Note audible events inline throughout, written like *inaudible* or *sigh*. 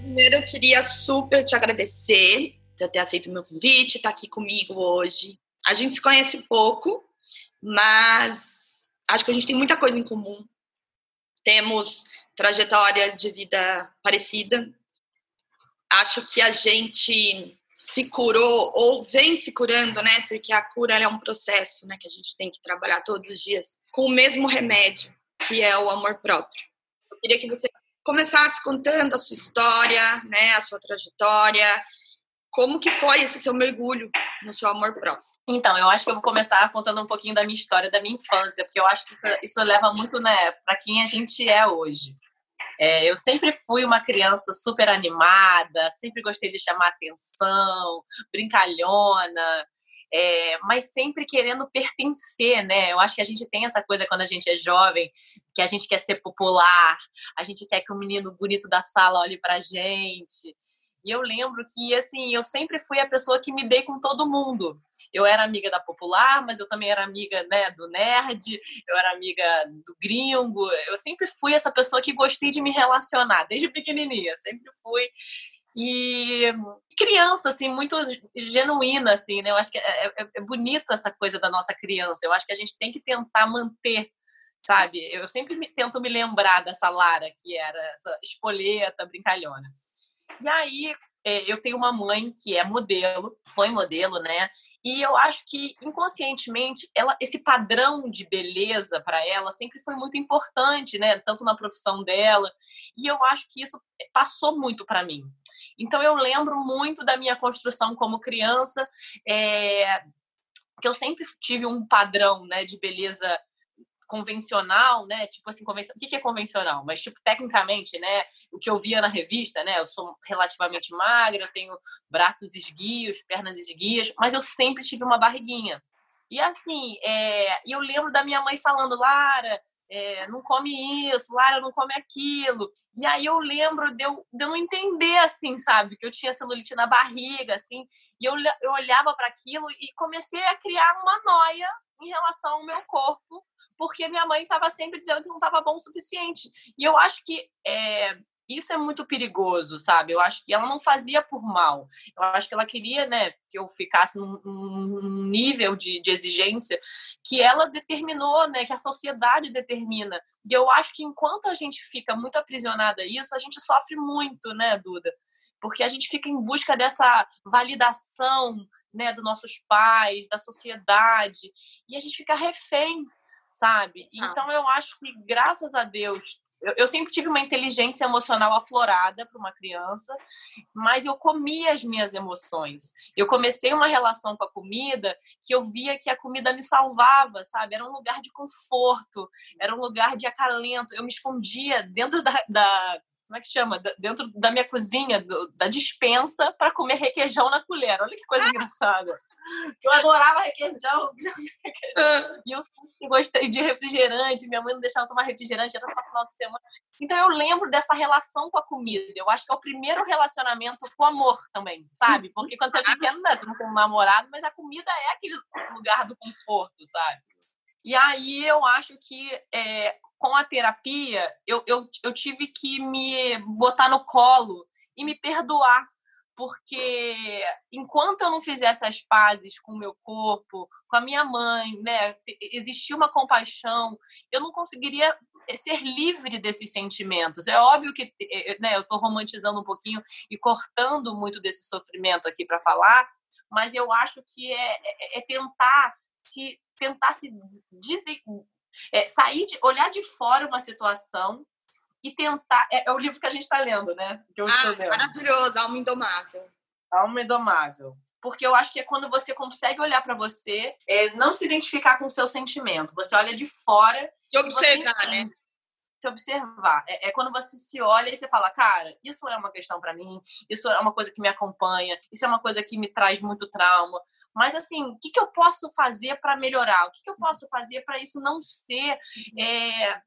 Primeiro, eu queria super te agradecer por ter aceito o meu convite, estar aqui comigo hoje. A gente se conhece pouco, mas acho que a gente tem muita coisa em comum. Temos trajetória de vida parecida. Acho que a gente se curou ou vem se curando, né? Porque a cura é um processo, né? Que a gente tem que trabalhar todos os dias com o mesmo remédio, que é o amor próprio. Eu queria que você começasse contando a sua história, né? A sua trajetória. Como que foi esse seu mergulho no seu amor próprio? Então, eu acho que eu vou começar contando um pouquinho da minha história, da minha infância, porque eu acho que isso, isso leva muito, né, para quem a gente é hoje. É, eu sempre fui uma criança super animada, sempre gostei de chamar atenção, brincalhona, é, mas sempre querendo pertencer, né? Eu acho que a gente tem essa coisa quando a gente é jovem, que a gente quer ser popular, a gente quer que o menino bonito da sala olhe pra gente. E eu lembro que, assim, eu sempre fui a pessoa que me dei com todo mundo. Eu era amiga da popular, mas eu também era amiga, né, do nerd, eu era amiga do gringo. Eu sempre fui essa pessoa que gostei de me relacionar, desde pequenininha, sempre fui. E criança, assim, muito genuína, assim, né? Eu acho que é, é, é bonito essa coisa da nossa criança. Eu acho que a gente tem que tentar manter sabe? Eu sempre me, tento me lembrar dessa Lara, que era essa espoleta, brincalhona. E aí, é, eu tenho uma mãe que é modelo, foi modelo, né? E eu acho que inconscientemente ela, esse padrão de beleza para ela sempre foi muito importante, né? Tanto na profissão dela. E eu acho que isso passou muito para mim. Então eu lembro muito da minha construção como criança, é, que eu sempre tive um padrão, né, de beleza convencional, né? Tipo assim, convencional. O que é convencional? Mas, tipo, tecnicamente, né? O que eu via na revista, né? Eu sou relativamente magra, tenho braços esguios, pernas esguias, mas eu sempre tive uma barriguinha. E assim, é... eu lembro da minha mãe falando, Lara, é, não come isso, Lara não come aquilo. E aí eu lembro de eu, de eu não entender, assim, sabe? Que eu tinha celulite na barriga, assim. E eu, eu olhava para aquilo e comecei a criar uma noia em relação ao meu corpo porque minha mãe estava sempre dizendo que não estava bom o suficiente. E eu acho que é, isso é muito perigoso, sabe? Eu acho que ela não fazia por mal. Eu acho que ela queria, né, que eu ficasse num, num nível de, de, exigência que ela determinou, né, que a sociedade determina. E eu acho que enquanto a gente fica muito aprisionada a isso, a gente sofre muito, né, Duda? Porque a gente fica em busca dessa validação, né, dos nossos pais, da sociedade, e a gente fica refém sabe? Ah. Então eu acho que, graças a Deus, eu, eu sempre tive uma inteligência emocional aflorada para uma criança, mas eu comia as minhas emoções. Eu comecei uma relação com a comida que eu via que a comida me salvava, sabe? Era um lugar de conforto, era um lugar de acalento. Eu me escondia dentro da, da como é que chama? Dentro da minha cozinha, do, da dispensa, para comer requeijão na colher. Olha que coisa ah. engraçada. Que eu adorava *laughs* requeijão. Ah. E eu sempre gostei de refrigerante. Minha mãe não deixava tomar refrigerante, era só final de semana. Então eu lembro dessa relação com a comida. Eu acho que é o primeiro relacionamento com o amor também, sabe? Porque quando você é pequeno, né, você não tem um namorado, mas a comida é aquele lugar do conforto, sabe? E aí eu acho que é, com a terapia eu, eu, eu tive que me botar no colo e me perdoar porque enquanto eu não fizesse as pazes com o meu corpo, com a minha mãe, né, existia uma compaixão, eu não conseguiria eh, ser livre desses sentimentos. É óbvio que eh, né, eu estou romantizando um pouquinho e cortando muito desse sofrimento aqui para falar, mas eu acho que é, é, é tentar se tentar se é, sair de olhar de fora uma situação e tentar. É, é o livro que a gente está lendo, né? Que eu ah, maravilhoso, Alma Indomável. Alma Indomável. Porque eu acho que é quando você consegue olhar para você, é, não se identificar com o seu sentimento. Você olha de fora. Se observar, né? Se observar. É, é, quando você se olha e você fala, cara, isso é uma questão para mim, isso é uma coisa que me acompanha, isso é uma coisa que me traz muito trauma. Mas, assim, o que, que eu posso fazer para melhorar? O que, que eu posso fazer para isso não ser é,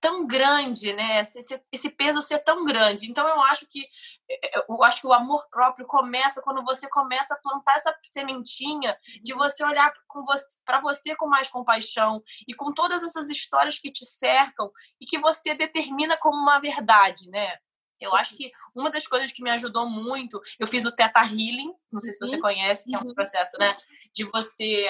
tão grande, né? Esse, esse, peso ser tão grande. Então eu acho que eh, eu acho que o amor próprio começa quando você começa a plantar essa sementinha de você olhar para você, você com mais compaixão e com todas essas histórias que te cercam e que você determina como uma verdade, né? Eu acho que uma das coisas que me ajudou muito, eu fiz o Theta Healing, não sei se você uhum. conhece, que é um uhum. processo, né, de você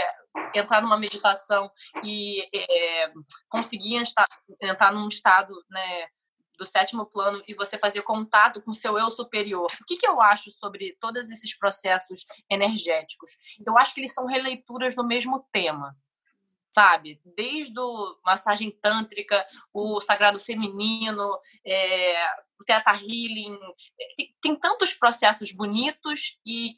entrar numa meditação e é, conseguir estar, entrar num estado, né, do sétimo plano e você fazer contato com o seu eu superior. O que, que eu acho sobre todos esses processos energéticos? Eu acho que eles são releituras do mesmo tema sabe? Desde o massagem tântrica, o sagrado feminino, é, o Theta Healing. É, tem, tem, tantos processos bonitos e,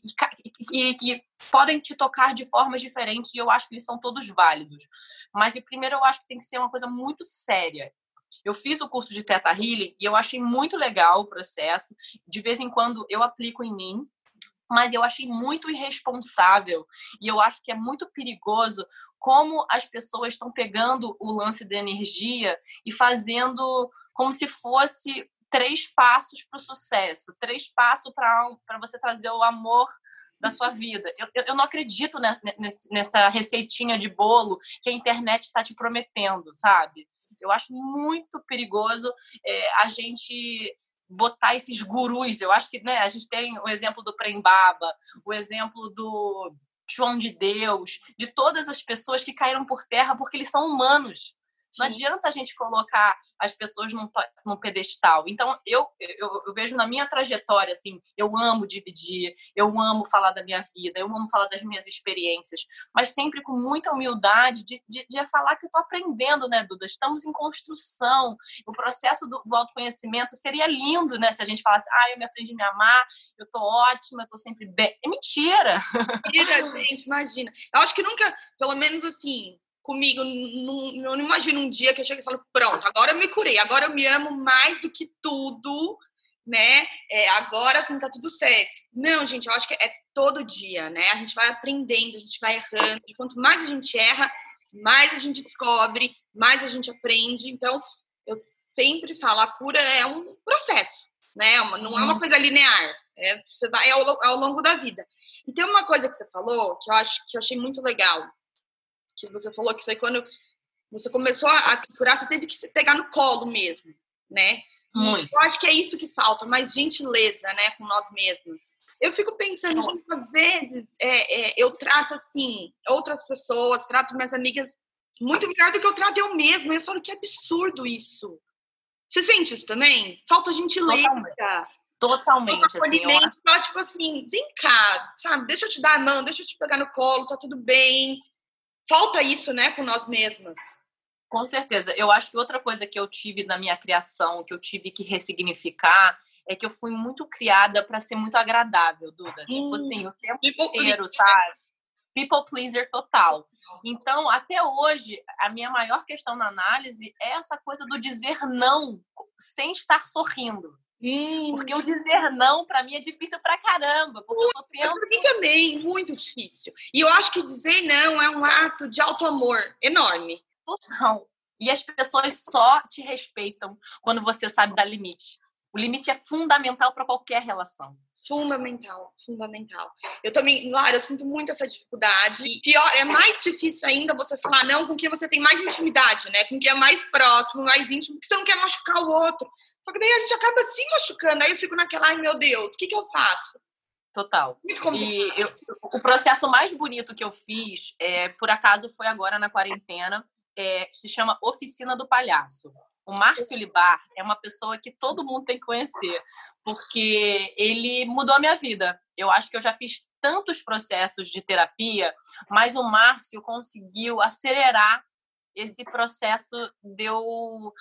que podem te tocar de formas diferentes e eu acho que eles são todos válidos. Mas, primeiro, eu acho que tem que ser uma coisa muito séria. Eu fiz o curso de Theta Healing e eu achei muito legal o processo. De vez em quando eu aplico em mim, mas eu achei muito irresponsável e eu acho que é muito perigoso como as pessoas estão pegando o lance da energia e fazendo como se fosse três passos para o sucesso, três passos para você trazer o amor da sua vida. Eu, eu não acredito nessa receitinha de bolo que a internet está te prometendo, sabe? Eu acho muito perigoso é, a gente botar esses gurus. Eu acho que né, a gente tem o exemplo do Prembaba, o exemplo do João de Deus, de todas as pessoas que caíram por terra porque eles são humanos. Não adianta a gente colocar as pessoas num, num pedestal. Então, eu, eu, eu, vejo na minha trajetória, assim, eu amo dividir, eu amo falar da minha vida, eu amo falar das minhas experiências, mas sempre com muita humildade de, de, de falar que eu estou aprendendo, né, Duda? Estamos em construção. O processo do, do, autoconhecimento seria lindo, né, se a gente falasse, ah, eu me aprendi a me amar, eu estou ótima, eu estou sempre bem. É mentira! Mentira, gente, imagina. Eu acho que nunca, pelo menos assim, comigo. Não, eu não imagino um dia que eu chego e falo, pronto, agora eu me curei, agora eu me amo mais do que tudo, né? É, agora sim tá tudo certo. Não, gente, eu acho que é todo dia, né? A gente vai aprendendo, a gente vai errando, e quanto mais a gente erra, mais a gente descobre, mais a gente aprende. Então, eu sempre falo, a cura é um processo, né? É não é uma uhum. coisa linear. É, você vai é ao, ao longo da vida. E tem uma coisa que você falou que eu acho que eu achei muito legal que você falou que foi quando você começou a se curar, você teve que se pegar no colo mesmo, né? Muito. Eu acho que é isso que falta, mais gentileza, né, com nós mesmos. Eu fico pensando, gente, às vezes é, é, eu trato assim outras pessoas, trato minhas amigas muito melhor do que eu trato eu mesma. Eu falo que absurdo isso. Você sente isso também? Falta gentileza. Totalmente. Totalmente. Falta assim, acolhimento. Fala, tipo assim, vem cá, sabe? Deixa eu te dar a mão, deixa eu te pegar no colo, tá tudo bem falta isso, né, com nós mesmas. Com certeza. Eu acho que outra coisa que eu tive na minha criação, que eu tive que ressignificar, é que eu fui muito criada para ser muito agradável, Duda. Hum, tipo assim, o tempo inteiro, sabe? People pleaser total. Então, até hoje, a minha maior questão na análise é essa coisa do dizer não sem estar sorrindo. Hum. Porque o dizer não, para mim, é difícil pra caramba. Porque eu tô tendo... Mim também, muito difícil. E eu acho que dizer não é um ato de auto-amor enorme. Total. E as pessoas só te respeitam quando você sabe dar limite. O limite é fundamental para qualquer relação. Fundamental, fundamental. Eu também, Lara, eu sinto muito essa dificuldade. E pior, é mais difícil ainda você falar não com quem você tem mais intimidade, né? Com quem é mais próximo, mais íntimo, porque você não quer machucar o outro. Só que daí a gente acaba se machucando. Aí eu fico naquela, ai meu Deus, o que, que eu faço? Total. E eu, o processo mais bonito que eu fiz, é, por acaso, foi agora na quarentena. É, se chama Oficina do Palhaço. O Márcio Libar é uma pessoa que todo mundo tem que conhecer, porque ele mudou a minha vida. Eu acho que eu já fiz tantos processos de terapia, mas o Márcio conseguiu acelerar esse processo deu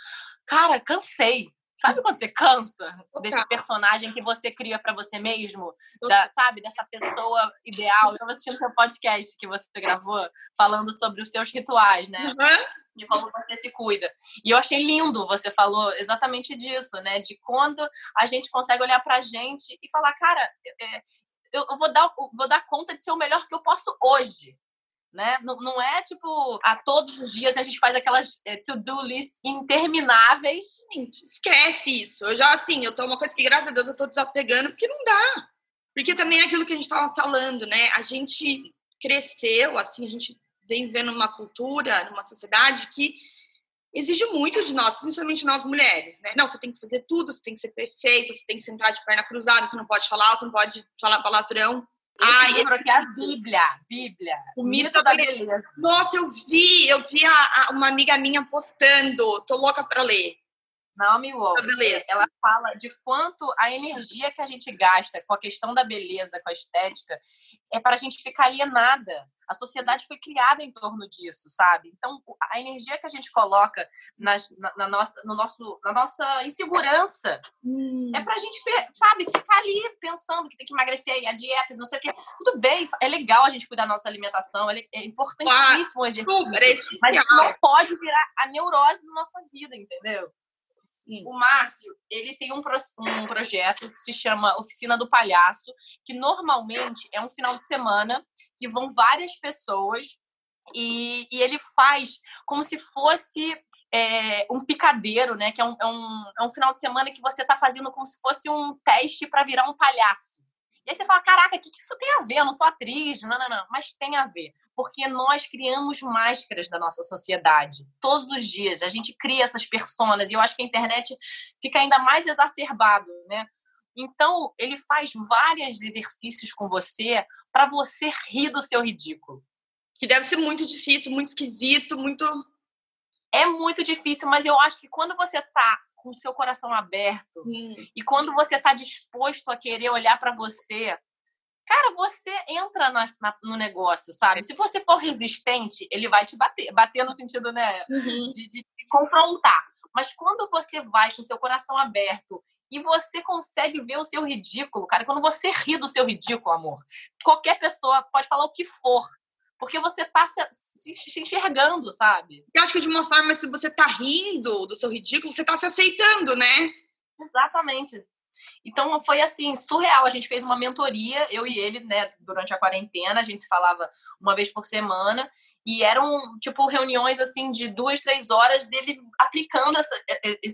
cara cansei Sabe quando você cansa desse personagem que você cria para você mesmo? Da, sabe? Dessa pessoa ideal. Eu estava assistindo seu podcast que você gravou, falando sobre os seus rituais, né? Uhum. De como você se cuida. E eu achei lindo, você falou exatamente disso, né? De quando a gente consegue olhar pra gente e falar, cara, é, eu vou dar, vou dar conta de ser o melhor que eu posso hoje né? Não, não é tipo a todos os dias a gente faz aquelas é, to-do list intermináveis. Gente, esquece isso. Eu já assim, eu tô uma coisa que graças a Deus eu tô desapegando porque não dá. Porque também é aquilo que a gente estava falando, né? A gente cresceu, assim, a gente vem vivendo uma cultura, numa sociedade que exige muito de nós, principalmente nós mulheres, né? Não, você tem que fazer tudo, você tem que ser perfeita, você tem que sentar de perna cruzada, você não pode falar, você não pode falar palavrão. Ah, livro aqui é a Bíblia, Bíblia. O mito da beleza. Nossa, eu vi, eu vi a, a, uma amiga minha postando. Tô louca para ler. Naomi Wolf, ela fala de quanto a energia que a gente gasta com a questão da beleza, com a estética, é para a gente ficar alienada. A sociedade foi criada em torno disso, sabe? Então, a energia que a gente coloca nas, na, na, nossa, no nosso, na nossa insegurança hum. é para a gente, sabe, ficar ali pensando que tem que emagrecer, a dieta, não sei o quê. Tudo bem, é legal a gente cuidar da nossa alimentação, é, é importantíssimo o exercício, mas isso não pode virar a neurose da nossa vida, entendeu? Hum. O Márcio, ele tem um, pro, um projeto que se chama Oficina do Palhaço, que normalmente é um final de semana que vão várias pessoas e, e ele faz como se fosse é, um picadeiro, né? Que é um, é, um, é um final de semana que você está fazendo como se fosse um teste para virar um palhaço. E aí você fala, caraca, o que, que isso tem a ver? Eu não sou atriz, não, não, não. Mas tem a ver, porque nós criamos máscaras da nossa sociedade. Todos os dias a gente cria essas personas e eu acho que a internet fica ainda mais exacerbado, né? Então, ele faz vários exercícios com você para você rir do seu ridículo. Que deve ser muito difícil, muito esquisito, muito. É muito difícil, mas eu acho que quando você tá com o seu coração aberto hum. e quando você está disposto a querer olhar para você, cara, você entra na, na, no negócio, sabe? Se você for resistente, ele vai te bater, bater no sentido, né, uhum. de, de, de confrontar. Mas quando você vai com o seu coração aberto e você consegue ver o seu ridículo, cara, quando você ri do seu ridículo, amor, qualquer pessoa pode falar o que for, porque você tá se, se, enxergando, sabe? Eu acho que de uma forma, se você tá rindo do seu ridículo, você tá se aceitando, né? Exatamente. Então foi assim, surreal. A gente fez uma mentoria, eu e ele, né, durante a quarentena, a gente se falava uma vez por semana, e eram tipo reuniões assim de duas, três horas dele aplicando essa,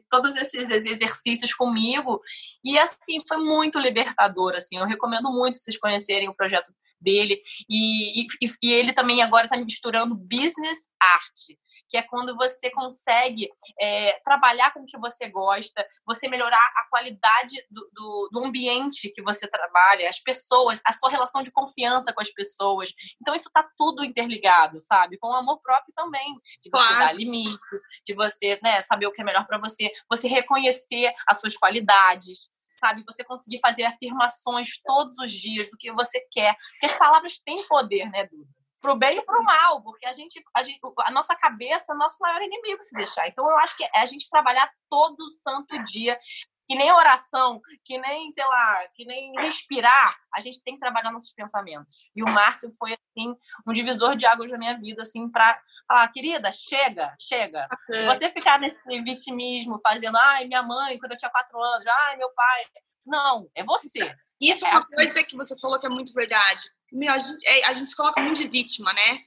todos esses exercícios comigo. E assim, foi muito libertador. Assim, eu recomendo muito vocês conhecerem o projeto dele. E, e, e ele também agora está misturando business arte que é quando você consegue é, trabalhar com o que você gosta, você melhorar a qualidade do, do, do, ambiente que você trabalha, as pessoas, a sua relação de confiança com as pessoas. Então, isso está tudo interligado, sabe? Com o amor próprio também, de você claro. dar limite, de você né, saber o que é melhor para você, você reconhecer as suas qualidades, sabe? Você conseguir fazer afirmações todos os dias do que você quer. Porque as palavras têm poder, né, Duda? pro bem e pro mal, porque a gente, a gente, a nossa cabeça é o nosso maior inimigo se deixar. Então eu acho que é a gente trabalhar todo santo dia que nem oração, que nem, sei lá, que nem respirar, a gente tem que trabalhar nossos pensamentos. E o Márcio foi, assim, um divisor de águas na minha vida, assim, para falar, querida, chega, chega. Okay. Se você ficar nesse vitimismo, fazendo, ai, minha mãe, quando eu tinha quatro anos, ai, meu pai. Não, é você. Isso é, uma coisa que você falou que é muito verdade. Meu, a, gente, é, a gente se coloca muito de vítima, né?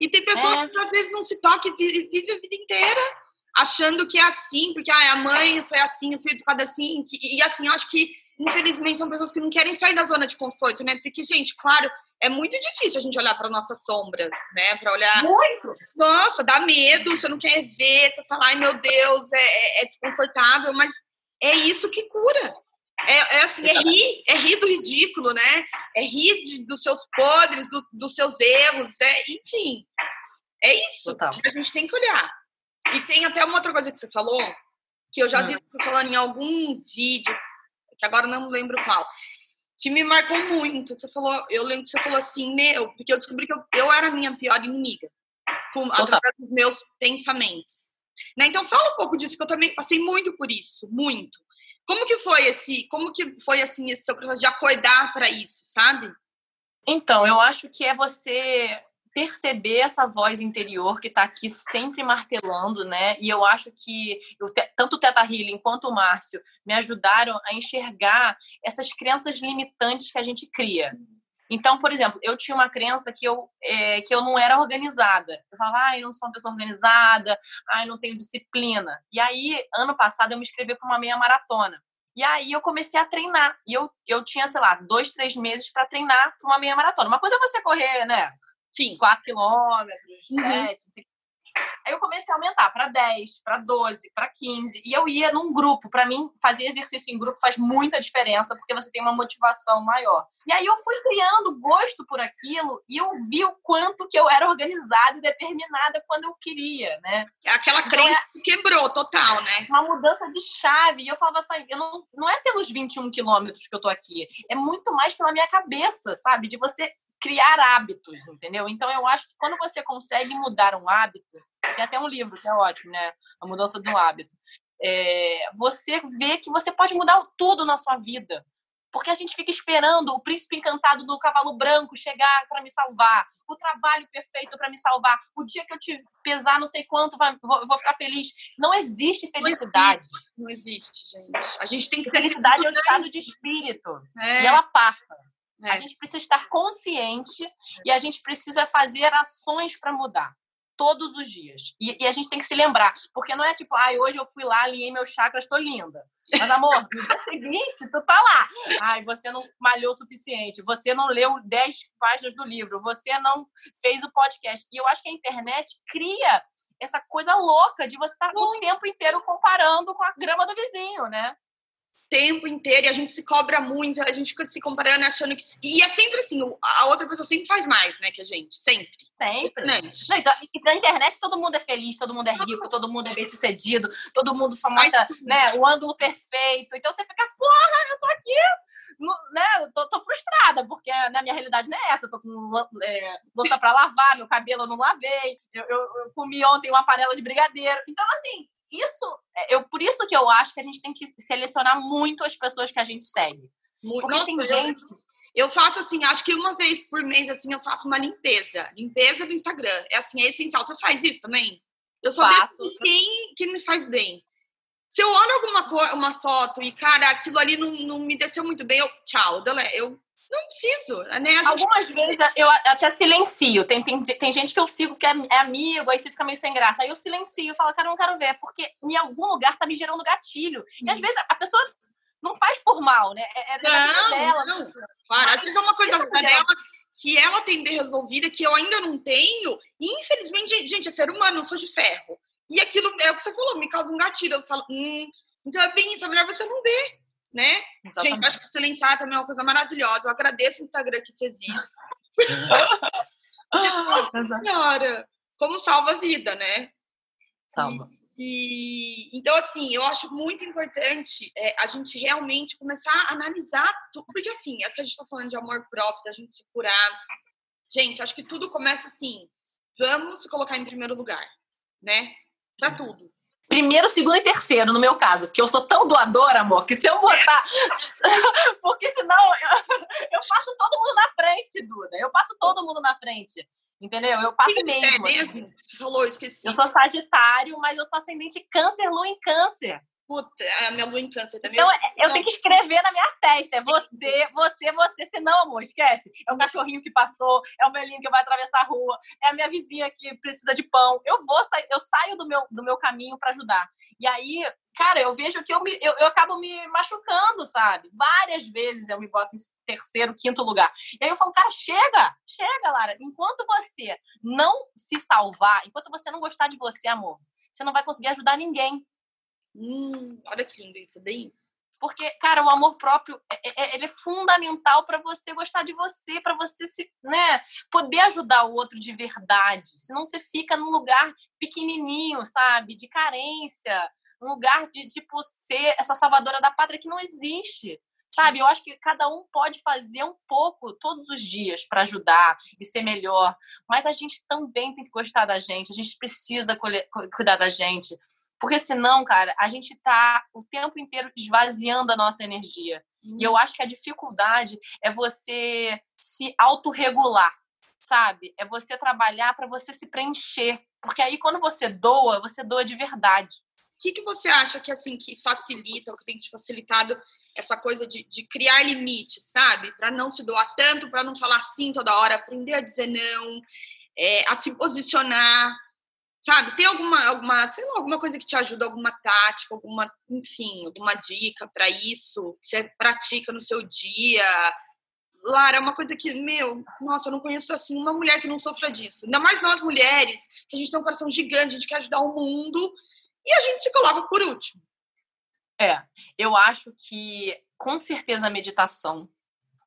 E tem pessoas é. que às vezes não se tocam e vivem a vida inteira achando que é assim, porque ah, a mãe foi assim, eu fui educada assim. Que, e assim, eu acho que, infelizmente, são pessoas que não querem sair da zona de conforto, né? Porque, gente, claro, é muito difícil a gente olhar para nossas sombras, né? Para olhar. Muito! Nossa, dá medo, você não quer ver, você fala, ai meu Deus, é, é, é desconfortável, mas é isso que cura. É, é assim, é rir, é rir do ridículo, né? É rir de, dos seus podres, do, dos seus erros, é, enfim. É isso Total. que a gente tem que olhar. E tem até uma outra coisa que você falou, que eu já vi hum. você falando em algum vídeo, que agora não lembro qual, que me marcou muito. Você falou, eu lembro que você falou assim, meu, porque eu descobri que eu, eu era a minha pior inimiga, com, através dos meus pensamentos. Né? Então fala um pouco disso, porque eu também passei muito por isso, muito. Como que foi esse, como que foi assim esse seu processo de acordar para isso, sabe? Então, eu acho que é você perceber essa voz interior que está aqui sempre martelando, né? E eu acho que eu, tanto o Teta Healing quanto o Márcio me ajudaram a enxergar essas crenças limitantes que a gente cria. Então, por exemplo, eu tinha uma crença que eu, é, que eu não era organizada. Eu falava, ai, não sou uma pessoa organizada, ai, não tenho disciplina. E aí, ano passado, eu me inscrevi para uma meia maratona. E aí eu comecei a treinar. E eu, eu tinha, sei lá, dois, três meses para treinar para uma meia maratona. Uma coisa é você correr, né? Sim. 4 quilômetros, uhum. 7, Aí eu comecei a aumentar para 10, para 12, para 15. E eu ia num grupo. Para mim, fazer exercício em grupo faz muita diferença, porque você tem uma motivação maior. E aí eu fui criando gosto por aquilo e eu vi o quanto que eu era organizada e determinada quando eu queria, né? Aquela então, crença é quebrou total, né? Uma mudança de chave. E eu falava assim, eu não, não é pelos 21 quilômetros que eu tô aqui, é muito mais pela minha cabeça, sabe? De você criar hábitos, entendeu? Então eu acho que quando você consegue mudar um hábito, tem até um livro que é ótimo, né? A mudança do hábito. É, você vê que você pode mudar tudo na sua vida. Porque a gente fica esperando o príncipe encantado do cavalo branco chegar para me salvar, o trabalho perfeito para me salvar, o dia que eu te pesar não sei quanto, vai, vou, vou, ficar feliz. Não existe felicidade. Não existe, não existe, gente. A gente tem que ter felicidade é um estado de espírito. É. E ela passa. É. A gente precisa estar consciente e a gente precisa fazer ações para mudar todos os dias. E, e, a gente tem que se lembrar, porque não é tipo, ai, hoje eu fui lá, alinhei meus chakras, estou linda. Mas, amor, no dia seguinte, tu tá lá. Ai, você não malhou o suficiente, você não leu 10 páginas do livro, você não fez o podcast. E eu acho que a internet cria essa coisa louca de você estar o tempo inteiro comparando com a grama do vizinho, né? Tempo inteiro e a gente se cobra muito, a gente fica se comparando, achando que. E é sempre assim, a outra pessoa sempre faz mais, né, que a gente. Sempre. Sempre. Não, então, e na internet todo mundo é feliz, todo mundo é rico, todo mundo é bem sucedido, todo mundo só mostra né, o ângulo perfeito. Então você fica, porra, eu tô aqui né, tô, tô, frustrada, porque na minha realidade não é essa. Eu tô com é, louça pra lavar, meu cabelo eu não lavei, eu, eu, eu, comi ontem uma panela de brigadeiro. Então, assim, isso, é, eu, por isso que eu acho que a gente tem que selecionar muito as pessoas que a gente segue. Muito, porque tem gente. Eu faço assim, acho que uma vez por mês, assim, eu faço uma limpeza. Limpeza do Instagram. É assim, é essencial. Você faz isso também? Eu só faço. quem que me faz bem. Se eu olho alguma uma foto e, cara, aquilo ali não, não me desceu muito bem, eu tchau, eu não preciso, né? Gente... Algumas vezes eu até silencio. Tem, tem, tem gente que eu sigo que é, é amigo, aí você fica meio sem graça. Aí eu silencio, falo, cara, eu não quero ver, porque em algum lugar tá me gerando gatilho. E às vezes a pessoa não faz por mal, né? É, é não, dela. Não. Claro, às vezes é uma coisa dela que ela tem bem resolvida, que eu ainda não tenho. E, infelizmente, gente, é ser humano, eu sou de ferro. E aquilo é o que você falou, me causa um gatilho. Eu falo, hum, então é bem isso, é melhor você não ver né? Exatamente. Gente, acho que silenciar também é uma coisa maravilhosa. Eu agradeço o Instagram que isso existe. *laughs* Nossa senhora! Como salva a vida, né? Salva. E, e, então, assim, eu acho muito importante é, a gente realmente começar a analisar tudo, porque assim, é que a gente está falando de amor próprio, da gente se curar. Gente, acho que tudo começa assim. Vamos se colocar em primeiro lugar, né? Para tudo. Primeiro, segundo e terceiro, no meu caso. Porque eu sou tão doadora, amor, que se eu botar. *laughs* porque senão eu, *laughs* eu passo todo mundo na frente, Duda. Eu passo todo mundo na frente. Entendeu? Eu passo mesmo. É mesmo? Assim. Falou, esqueci. Eu sou Sagitário, mas eu sou ascendente câncer, lua em câncer. Puta, a minha lua em câncer também. Então, eu tenho que escrever na minha testa. É você, você, você. Senão, amor, esquece. É o cachorrinho que passou, é o velhinho que vai atravessar a rua, é a minha vizinha que precisa de pão. Eu vou sair, eu saio do meu, do meu caminho para ajudar. E aí, cara, eu vejo que eu, me, eu, eu acabo me machucando, sabe? Várias vezes eu me boto em terceiro, quinto lugar. E aí eu falo, cara, chega, chega, Lara. Enquanto você não se salvar, enquanto você não gostar de você, amor, você não vai conseguir ajudar ninguém. Hum, olha que lindo isso, bem isso. Porque, cara, o amor próprio, é, é, ele é fundamental para você gostar de você, para você se, né, poder ajudar o outro de verdade. Senão você fica num lugar pequenininho, sabe? De carência, um lugar de, tipo, ser essa salvadora da pátria que não existe. Sabe, eu acho que cada um pode fazer um pouco todos os dias para ajudar e ser melhor, mas a gente também tem que gostar da gente, a gente precisa cuidar da gente. Porque senão, cara, a gente tá o tempo inteiro esvaziando a nossa energia. Uhum. E eu acho que a dificuldade é você se autorregular, sabe? É você trabalhar para você se preencher. Porque aí quando você doa, você doa de verdade. O que, que você acha que assim que facilita, ou que tem te facilitado essa coisa de, de criar limites, sabe? Para não se doar tanto, para não falar sim toda hora, aprender a dizer não, é, a se posicionar Sabe, tem alguma, alguma, sei lá, alguma coisa que te ajuda, alguma tática, alguma, enfim, alguma dica para isso que você pratica no seu dia? Lara, é uma coisa que, meu, nossa, eu não conheço assim uma mulher que não sofra disso. Ainda mais nós mulheres, que a gente tem um coração gigante, a gente quer ajudar o mundo e a gente se coloca por último. É, eu acho que com certeza a meditação,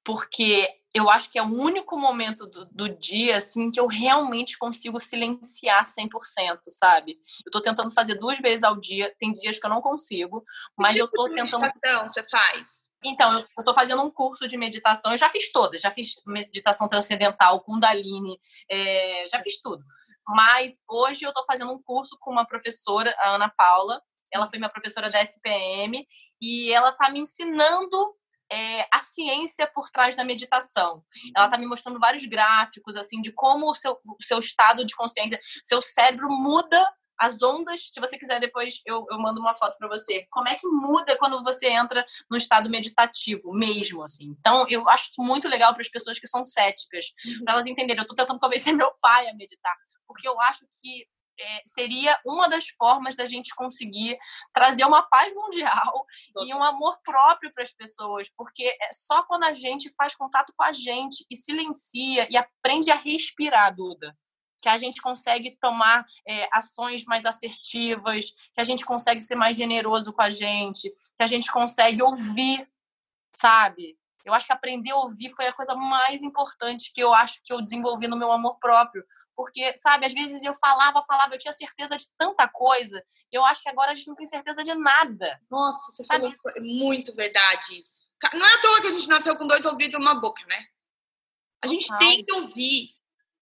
porque eu acho que é o único momento do, do, dia, assim, que eu realmente consigo silenciar 100%, sabe? Eu tô tentando fazer duas vezes ao dia, tem dias que eu não consigo, mas tipo eu tô tentando... meditação você faz? Então, eu, eu tô fazendo um curso de meditação, eu já fiz todas, já fiz meditação transcendental, Kundalini, é, já fiz tudo. Mas hoje eu tô fazendo um curso com uma professora, a Ana Paula, ela foi minha professora da SPM, e ela tá me ensinando é, a ciência por trás da meditação. Ela está me mostrando vários gráficos assim de como o seu, o seu estado de consciência, seu cérebro muda as ondas. Se você quiser depois eu, eu mando uma foto para você. Como é que muda quando você entra no estado meditativo mesmo assim? Então eu acho muito legal para as pessoas que são céticas, uhum. para elas entenderem. Eu estou tentando convencer *laughs* meu pai a meditar, porque eu acho que é, seria uma das formas da gente conseguir trazer uma paz mundial *laughs* e um amor próprio para as pessoas, porque é só quando a gente faz contato com a gente e silencia e aprende a respirar, Duda, que a gente consegue tomar é, ações mais assertivas, que a gente consegue ser mais generoso com a gente, que a gente consegue ouvir, sabe? Eu acho que aprender a ouvir foi a coisa mais importante que eu acho que eu desenvolvi no meu amor próprio, porque, sabe, às vezes eu falava, falava, eu tinha certeza de tanta coisa, eu acho que agora a gente não tem certeza de nada. Nossa, você sabe? falou muito verdade isso. Não é à toa que a gente nasceu com dois ouvidos e uma boca, né? A gente tem que ouvir.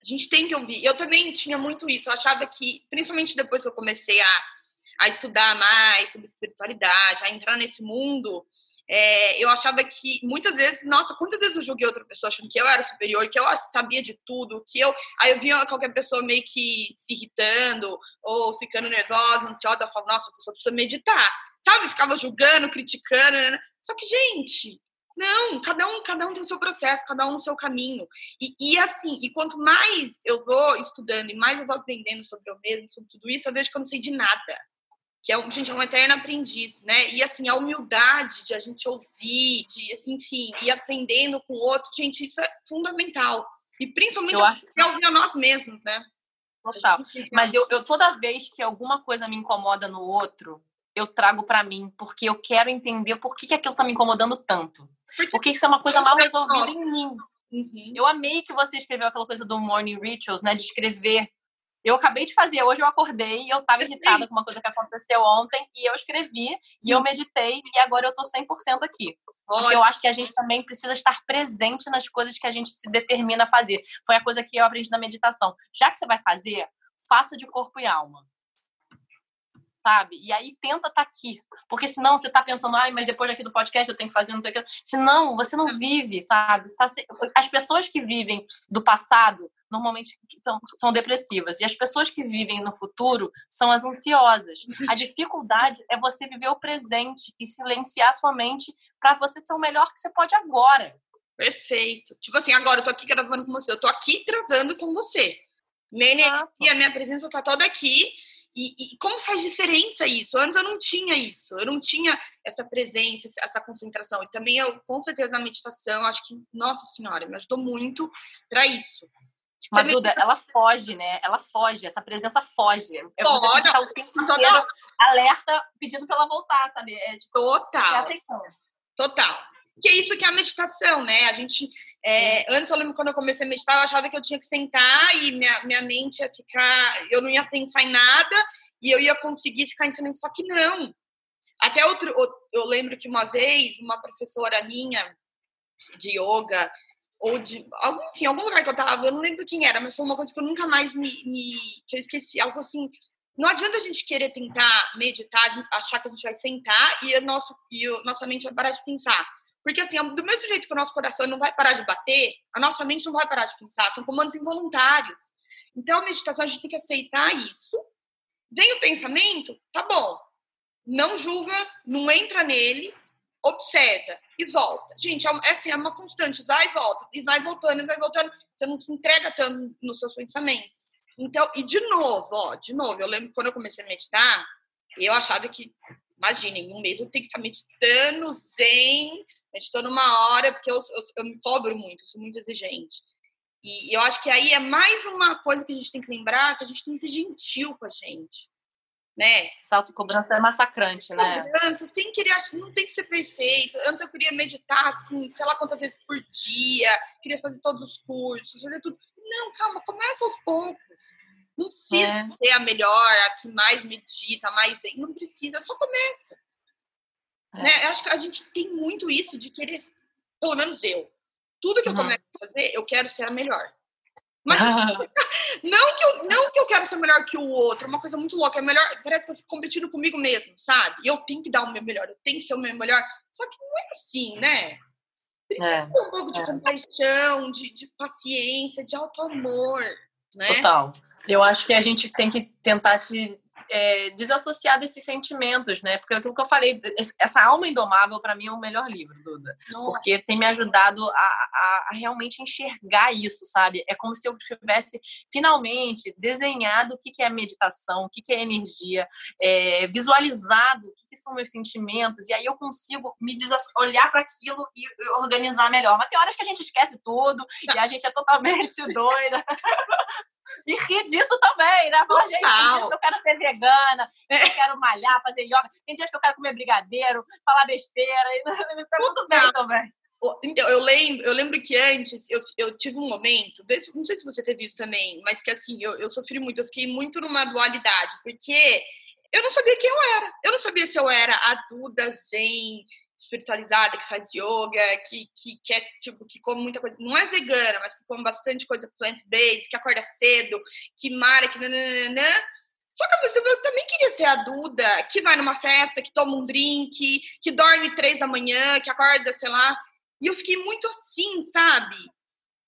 A gente tem que ouvir. Eu também tinha muito isso. Eu achava que, principalmente depois que eu comecei a, a estudar mais sobre espiritualidade, a entrar nesse mundo, é, eu achava que muitas vezes, nossa, quantas vezes eu julguei outra pessoa achando que eu era superior, que eu sabia de tudo, que eu. Aí eu via qualquer pessoa meio que se irritando ou ficando nervosa, ansiosa, eu falava, nossa, a pessoa precisa meditar. Sabe? Ficava julgando, criticando. Né? Só que, gente, não, cada um, cada um tem o seu processo, cada um o seu caminho. E, e assim, e quanto mais eu vou estudando e mais eu vou aprendendo sobre eu mesmo, sobre tudo isso, eu vejo que eu não sei de nada que é, gente, é um eterno aprendiz, né? E assim, a humildade de a gente ouvir, de assim, enfim, ir aprendendo com o outro, gente, isso é fundamental. E principalmente eu acho... ouvir a nós mesmos, né? Total. Mas eu, eu toda vez que alguma coisa me incomoda no outro, eu trago para mim, porque eu quero entender por que, que aquilo tá me incomodando tanto. Porque isso é uma coisa mal resolvida em mim. Uhum. Eu amei que você escreveu aquela coisa do Morning Rituals, né? De escrever eu acabei de fazer, hoje eu acordei e eu estava irritada com uma coisa que aconteceu ontem e eu escrevi e eu meditei e agora eu tô 100% aqui. Porque eu acho que a gente também precisa estar presente nas coisas que a gente se determina a fazer. Foi a coisa que eu aprendi na meditação. Já que você vai fazer, faça de corpo e alma. Sabe? E aí tenta estar tá aqui. Porque senão você tá pensando, ai, mas depois aqui do podcast eu tenho que fazer não sei o que. Senão, você não vive, sabe? As pessoas que vivem do passado normalmente são, são depressivas. E as pessoas que vivem no futuro são as ansiosas. A dificuldade é você viver o presente e silenciar sua mente para você ser o melhor que você pode agora. Perfeito. Tipo assim, agora eu tô aqui gravando com você. Eu tô aqui gravando com você. Minha energia, a minha presença tá toda aqui e, e, como faz diferença isso? Antes eu não tinha isso, eu não tinha essa presença, essa concentração. E também eu, com certeza, na meditação, acho que, nossa senhora, me ajudou muito para isso. Mas, Duda, ela foge, né? Ela foge, essa presença foge. É você tem que estar o tempo inteiro alerta, pedindo para ela voltar, sabe? É, tipo, Total. Total. Que é isso que é a meditação, né? A gente é, antes, eu lembro quando eu comecei a meditar, eu achava que eu tinha que sentar e minha, minha mente ia ficar. Eu não ia pensar em nada e eu ia conseguir ficar em silêncio. Só que não. Até outro. Eu lembro que uma vez, uma professora minha de yoga, ou de. Enfim, algum lugar que eu tava, eu não lembro quem era, mas foi uma coisa que eu nunca mais me. me que eu esqueci. Ela falou assim. Não adianta a gente querer tentar meditar, achar que a gente vai sentar e, o nosso, e a nossa mente vai parar de pensar porque, assim, do mesmo jeito que o nosso coração não vai parar de bater, a nossa mente não vai parar de pensar. São comandos involuntários. Então, a meditação, a gente tem que aceitar isso. Vem o pensamento, tá bom. Não julga, não entra nele, observa e volta. Gente, é, é, assim, é uma constante, vai e volta, e vai voltando, e vai voltando. Você não se entrega tanto nos seus pensamentos. Então, e de novo, ó, de novo, eu lembro quando eu comecei a meditar, eu achava que, imagina, em um mês eu tenho que estar meditando zen, estou numa hora, porque eu, eu, eu, me cobro muito, eu sou muito exigente. E eu acho que aí é mais uma coisa que a gente tem que lembrar, que a gente tem que ser gentil com a gente. Né? Essa autocobrança é massacrante, né? Cobrança, sem querer, não tem que ser perfeito. Antes eu queria meditar, assim, sei lá quantas vezes por dia, queria fazer todos os cursos, fazer tudo. Não, calma, começa aos poucos. Não precisa é. ser a melhor, a que mais medita, mais. Não precisa, só começa. É. Né? Eu acho que a gente tem muito isso de querer, pelo menos eu. Tudo que eu uhum. começo a fazer, eu quero ser a melhor. Mas *laughs* não, que eu, não que eu quero ser melhor que o outro, é uma coisa muito louca. É melhor, parece que eu fico competindo comigo mesmo, sabe? E eu tenho que dar o meu melhor, eu tenho que ser o meu melhor. Só que não é assim, né? Precisa é, um pouco de é. compaixão, de, de paciência, de alto amor, né? Total. Eu acho que a gente tem que tentar te é, desassociar desses sentimentos, né? Porque aquilo que eu falei, essa alma indomável, para mim, é o melhor livro, Duda. Nossa. Porque tem me ajudado a, a, a, realmente enxergar isso, sabe? É como se eu tivesse finalmente desenhado o que, que é meditação, o que, que é energia, é, visualizado o que, que, são meus sentimentos, e aí eu consigo me olhar para aquilo e organizar melhor. Mas tem horas que a gente esquece tudo e a gente é totalmente *laughs* doida. E rir disso também, né? Falar, gente, tem dias que eu quero ser vegana, é. eu quero malhar, fazer yoga, tem dias que eu quero comer brigadeiro, falar besteira, *laughs* tá tudo bem também. Então, eu lembro, eu lembro que antes eu, eu tive um momento, não sei se você teve isso também, mas que assim, eu, eu sofri muito, eu fiquei muito numa dualidade, porque eu não sabia quem eu era. Eu não sabia se eu era a Duda Zen, espiritualizada, que faz yoga, que, que, que, é, tipo, que come muita coisa, não é vegana, mas que come bastante coisa plant-based, que acorda cedo, que mara, que nananana. Só que eu também queria ser a Duda, que vai numa festa, que toma um drink, que dorme três da manhã, que acorda, sei lá. E eu fiquei muito assim, sabe?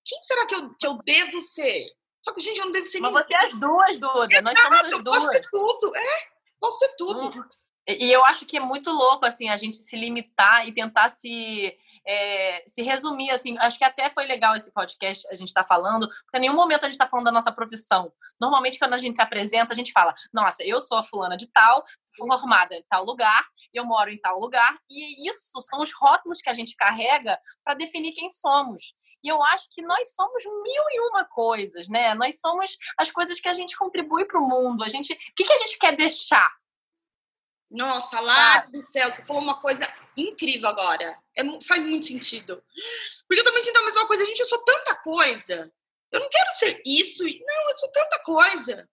Quem será que eu, que eu devo ser? Só que, gente, eu não devo ser Mas ninguém. você é as duas, Duda. Nós somos as duas. Posso ser tudo, é. Posso ser tudo. Hum. E eu acho que é muito louco, assim, a gente se limitar e tentar se, é, se resumir, assim. Acho que até foi legal esse podcast a gente está falando, porque em nenhum momento a gente está falando da nossa profissão. Normalmente, quando a gente se apresenta, a gente fala, nossa, eu sou a fulana de tal, formada em tal lugar, eu moro em tal lugar, e isso são os rótulos que a gente carrega para definir quem somos. E eu acho que nós somos mil e uma coisas, né? Nós somos as coisas que a gente contribui para o mundo. A gente, o que, que a gente quer deixar? Nossa, lá do céu, você falou uma coisa incrível agora. É, faz muito sentido. Porque eu também sinto a mesma coisa. Gente, eu sou tanta coisa. Eu não quero ser isso. Não, eu sou tanta coisa.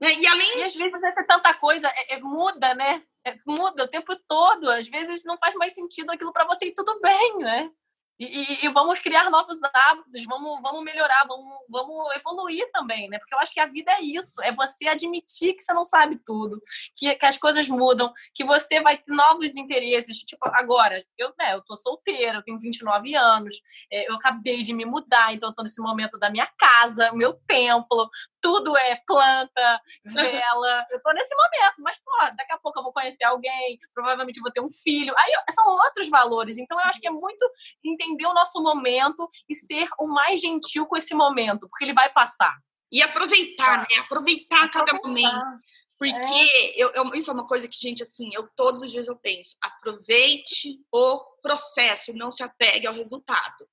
Né? E além. E às vezes essa tanta coisa é, é muda, né? É, muda o tempo todo. Às vezes não faz mais sentido aquilo para você e tudo bem, né? E, e, vamos criar novos hábitos, vamos, vamos melhorar, vamos, vamos evoluir também, né? Porque eu acho que a vida é isso, é você admitir que você não sabe tudo, que, que as coisas mudam, que você vai ter novos interesses. Tipo, agora, eu, né, eu tô solteira, eu tenho 29 anos, é, eu acabei de me mudar, então eu tô nesse momento da minha casa, meu templo, tudo é planta, *laughs* vela. Eu tô nesse momento, mas, pô, daqui a pouco eu vou conhecer alguém, provavelmente vou ter um filho. Aí são outros valores. Então, eu acho que é muito entender o nosso momento e ser o mais gentil com esse momento, porque ele vai passar. E aproveitar, né? Aproveitar, aproveitar. cada momento. Porque é. eu, eu, isso é uma coisa que, gente, assim, eu todos os dias eu penso. Aproveite o processo, não se apegue ao resultado.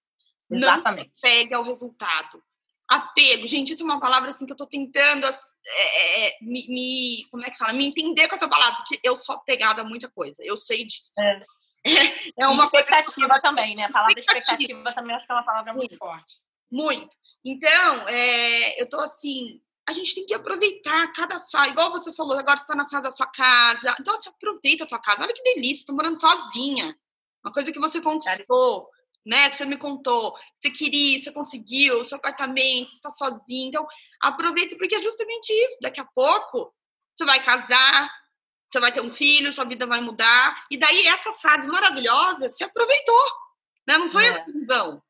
Exatamente. Não se apegue ao resultado apego. Gente, isso é uma palavra assim que eu tô tentando é, é, é, me, me, Como é que fala? Me entender com essa palavra, porque eu sou apegada a muita coisa. Eu sei disso. É, *laughs* é uma expectativa coisa... também, né? A palavra expectativa. expectativa também acho que é uma palavra muito, muito forte. Muito. Então, é, eu tô assim. A gente tem que aproveitar cada fase. Igual você falou, agora você tá na fase da sua casa. Então, você aproveita a sua casa. Olha que delícia, tô morando sozinha. Uma coisa que você conquistou né? Que você me contou, você queria, você conseguiu, seu apartamento, está sozinho. Então, aproveita, porque é justamente isso. Daqui a pouco você vai casar, você vai ter um filho, sua vida vai mudar. E daí, essa fase maravilhosa, você aproveitou. Né? Não foi é. assim, vão.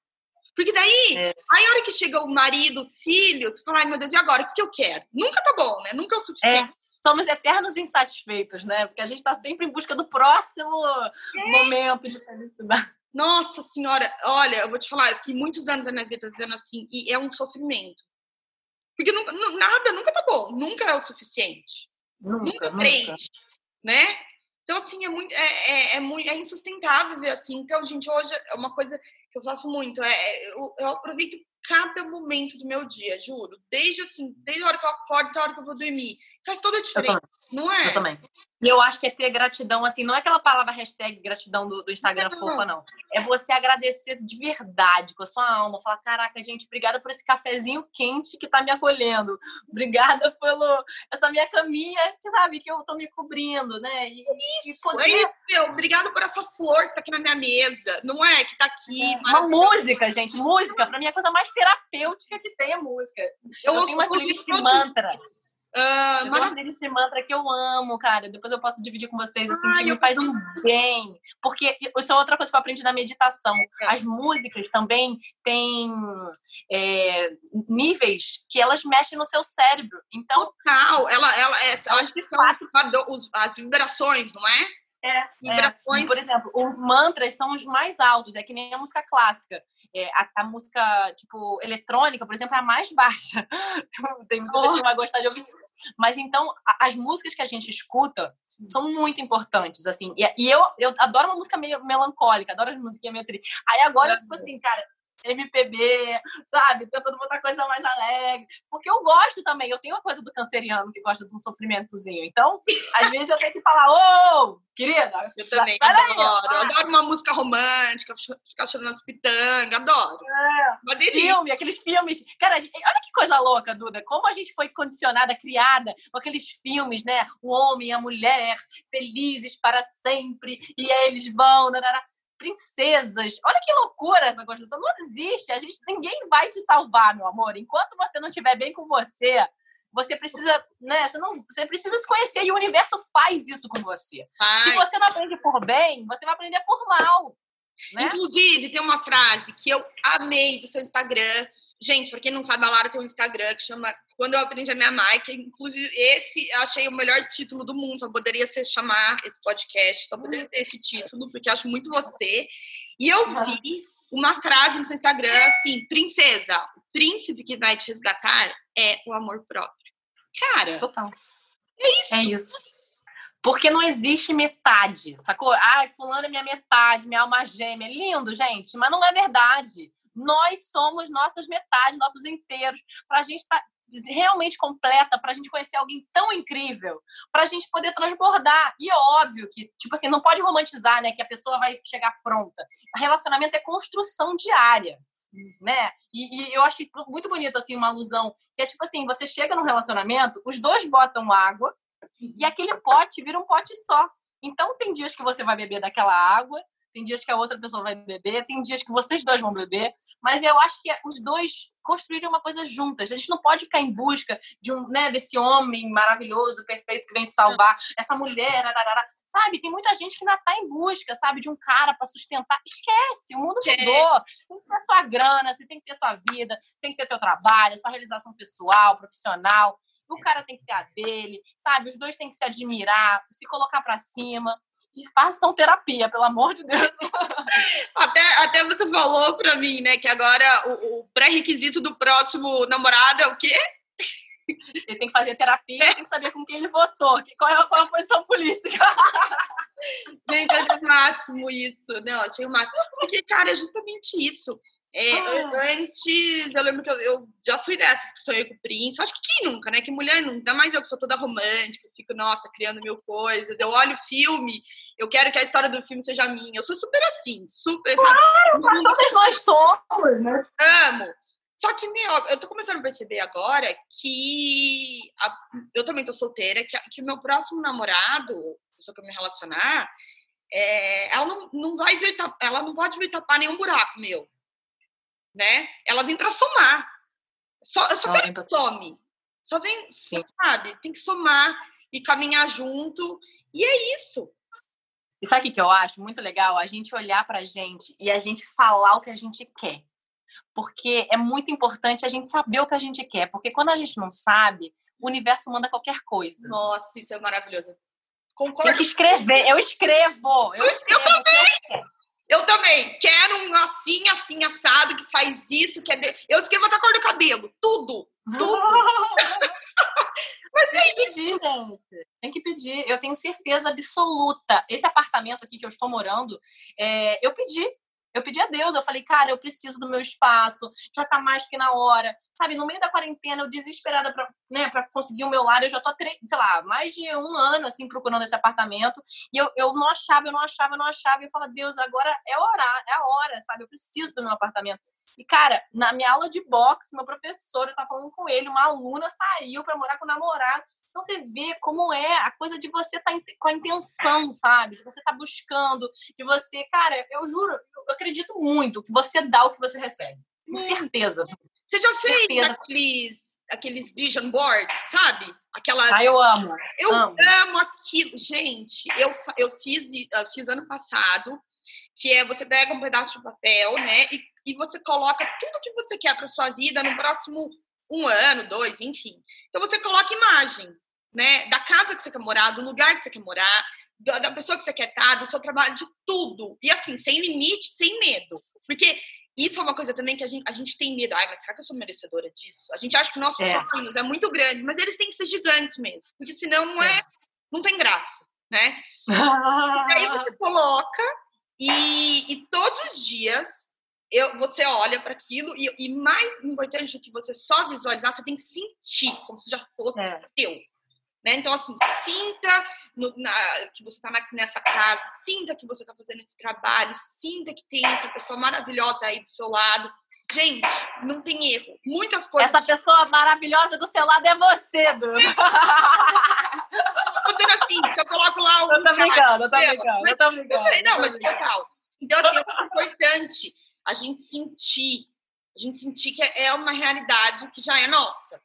Porque daí, é. aí a hora que chega o marido, o filho, você fala, ai meu Deus, e agora? O que, que eu quero? Nunca tá bom, né? Nunca é o suficiente. É somos eternos insatisfeitos, né? Porque a gente está sempre em busca do próximo é. momento de felicidade. Nossa senhora, olha, eu vou te falar, eu fiquei muitos anos da minha vida vivendo assim, e é um sofrimento. Porque nunca, nada nunca tá bom, nunca é o suficiente. Nunca, nunca. Prende, né? Então, assim, é muito, é, é, é, muito, é insustentável ver assim. Então, gente, hoje é uma coisa que eu faço muito, é, é eu, eu aproveito cada momento do meu dia, juro. Desde assim, desde a hora que eu acordo até a hora que eu vou dormir. Faz toda a diferença. Não é? Eu também. E eu acho que é ter gratidão, assim, não é aquela palavra hashtag gratidão do, do Instagram não, fofa, não. É você agradecer de verdade, com a sua alma. Falar, caraca, gente, obrigada por esse cafezinho quente que tá me acolhendo. Obrigada pelo essa minha caminha, que sabe, que eu tô me cobrindo, né? E, isso, e poder... é isso, obrigada por essa flor que tá aqui na minha mesa. Não é? Que tá aqui. É, uma música, gente. Música, pra mim, é a coisa mais terapêutica que tem a música. Eu, eu tenho uma playlist mantra. Uh, eu maravilha. esse mantra que eu amo, cara. Depois eu posso dividir com vocês, assim, Ai, que me faz um bem. Porque isso é outra coisa que eu aprendi na meditação. É. As músicas também têm é, níveis que elas mexem no seu cérebro. Então. Total. Ela, ela, é, elas são as vibrações, não é? É, é. Por exemplo, os mantras são os mais altos, é que nem a música clássica. É, a, a, música, tipo, eletrônica, por exemplo, é a mais *laughs* baixa. Tem muita oh. gente que não vai gostar de ouvir. Mas então, as músicas que a gente escuta são muito importantes, assim. E, e, eu, eu adoro uma música meio melancólica, adoro as músicas meio tri. Aí agora, eu fico assim, cara, MPB, sabe? Tentando botar coisa mais alegre. Porque eu gosto também. Eu tenho uma coisa do canceriano que gosta de um sofrimentozinho. Então, às vezes eu tenho que falar, ô, querida. Eu também adoro. eu adoro uma música romântica, ficar chorando as pitangas, adoro. É. Uma Filme, aqueles filmes. Cara, olha que coisa louca, Duda. Como a gente foi condicionada, criada com aqueles filmes, né? O homem e a mulher, felizes para sempre, e eles vão. Nanana princesas. Olha que loucura essa construção. Não existe. A gente, ninguém vai te salvar, meu amor. Enquanto você não estiver bem com você, você precisa, né? Você, não, você precisa se conhecer e o universo faz isso com você. Ai. Se você não aprende por bem, você vai aprender por mal. Né? Inclusive, tem uma frase que eu amei do seu Instagram. Gente, pra quem não sabe, a Lara tem um Instagram que chama quando eu aprendi a amar, que inclusive esse eu achei o melhor título do mundo, só poderia ser chamar esse podcast, só poderia ter esse título, porque eu acho muito você. E eu vi uma frase no seu Instagram assim: princesa, o príncipe que vai te resgatar é o amor próprio. Cara, total. É isso. É isso. Porque não existe metade, sacou? Ai, fulano é minha metade, minha alma gêmea. Lindo, gente, mas não é verdade. Nós somos nossas metades, nossos inteiros. Para a gente estar tá realmente completa para a gente conhecer alguém tão incrível, para a gente poder transbordar. E é óbvio que, tipo assim, não pode romantizar, né, que a pessoa vai chegar pronta. Relacionamento é construção diária, né? E, e eu achei muito bonito assim uma alusão, que é tipo assim, você chega num relacionamento, os dois botam água e aquele pote vira um pote só. Então tem dias que você vai beber daquela água tem dias que a outra pessoa vai beber, tem dias que vocês dois vão beber, mas eu acho que os dois construírem uma coisa juntas. A gente não pode ficar em busca de um, né, desse homem maravilhoso, perfeito que vem te salvar, essa mulher, ararara. sabe? Tem muita gente que ainda tá em busca, sabe, de um cara para sustentar. Esquece, o mundo mudou. Tem que ter a sua grana, você tem que ter a tua vida, tem que ter teu trabalho, sua realização pessoal, profissional o cara tem que ter a dele, sabe? Os dois têm que se admirar, se colocar para cima e façam terapia, pelo amor de Deus. *laughs* até, até você falou para mim, né, que agora o, o pré-requisito do próximo namorado é o quê? Ele tem que fazer terapia, tem que saber com quem ele votou, qual é, qual é a posição política. *laughs* Gente, é o máximo isso. Não, achei o máximo. Porque, cara, é justamente isso. É, ah. Antes, eu lembro que eu, eu, já fui dessas que sonhei com o príncipe. Acho que quem nunca, né? Que mulher nunca. Ainda mais eu que sou toda romântica, fico, nossa, criando mil coisas. Eu olho o filme, eu quero que a história do filme seja minha. Eu sou super assim, super. Claro, sabe, todas nós somos, né? Amo. Só que, meu, eu tô começando a perceber agora que a, eu também tô solteira, que, que meu próximo namorado, pessoa que eu me relacionar, é, ela não, não vai vir, ela não pode vir tapar nenhum buraco meu né? Ela vem para somar. Só, eu só quero que some. Só vem, Sim. sabe? Tem que somar e caminhar junto. E é isso. E sabe o que eu acho muito legal? A gente olhar pra gente e a gente falar o que a gente quer. Porque é muito importante a gente saber o que a gente quer. Porque quando a gente não sabe, o universo manda qualquer coisa. Nossa, isso é maravilhoso. Concordo. Tem que escrever. Eu escrevo. Eu, escrevo eu também. Eu também. Quero um assim, assim, assado, que faz isso, que é. De... Eu escrevo até a cor do cabelo. Tudo. Tudo. Mas *laughs* tem que pedir, gente. Tem que pedir. Eu tenho certeza absoluta. Esse apartamento aqui que eu estou morando, é... eu pedi. Eu pedi a Deus, eu falei, cara, eu preciso do meu espaço, já tá mais que na hora. Sabe, no meio da quarentena, eu desesperada pra, né, pra conseguir o meu lar, eu já tô, sei lá, mais de um ano, assim, procurando esse apartamento. E eu, eu não achava, eu não achava, eu não achava. E eu falava, Deus, agora é hora, é a hora, sabe? Eu preciso do meu apartamento. E, cara, na minha aula de boxe, meu professor, eu tava falando com ele, uma aluna saiu para morar com o namorado. Então você vê como é a coisa de você estar tá com a intenção, sabe? De você estar tá buscando, de você, cara, eu juro, eu acredito muito que você dá o que você recebe. Com certeza. Você já fez certeza. aqueles, aqueles vision boards, sabe? Aquela. Ah, eu amo. Eu amo, amo aquilo. Gente, eu, eu fiz, eu fiz ano passado, que é você pega um pedaço de papel, né? E, e você coloca tudo que você quer para sua vida no próximo um ano, dois, enfim. Então você coloca imagem né? Da casa que você quer morar, do lugar que você quer morar, da, pessoa que você quer estar, do seu trabalho, de tudo. E assim, sem limite, sem medo. Porque isso é uma coisa também que a gente, a gente tem medo. Ai, mas será que eu sou merecedora disso? A gente acha que nossos é. sonhos é muito grande, mas eles têm que ser gigantes mesmo. Porque senão não é, é. não tem graça, né? e aí você *laughs* coloca e, e todos os dias eu, você olha para aquilo e, e, mais importante do que você só visualizar, você tem que sentir como se já fosse é. teu. Né? Então, assim, sinta no, na, que você está nessa casa, sinta que você está fazendo esse trabalho, sinta que tem essa pessoa maravilhosa aí do seu lado. Gente, não tem erro. Muitas coisas. Essa pessoa maravilhosa do seu lado é você, Duda. *laughs* Tô assim, se eu coloco lá um. Eu tô brincando, eu tô brincando, eu tô brincando. Não, mas total. Então, assim, é importante a gente sentir, a gente sentir que é uma realidade que já é nossa.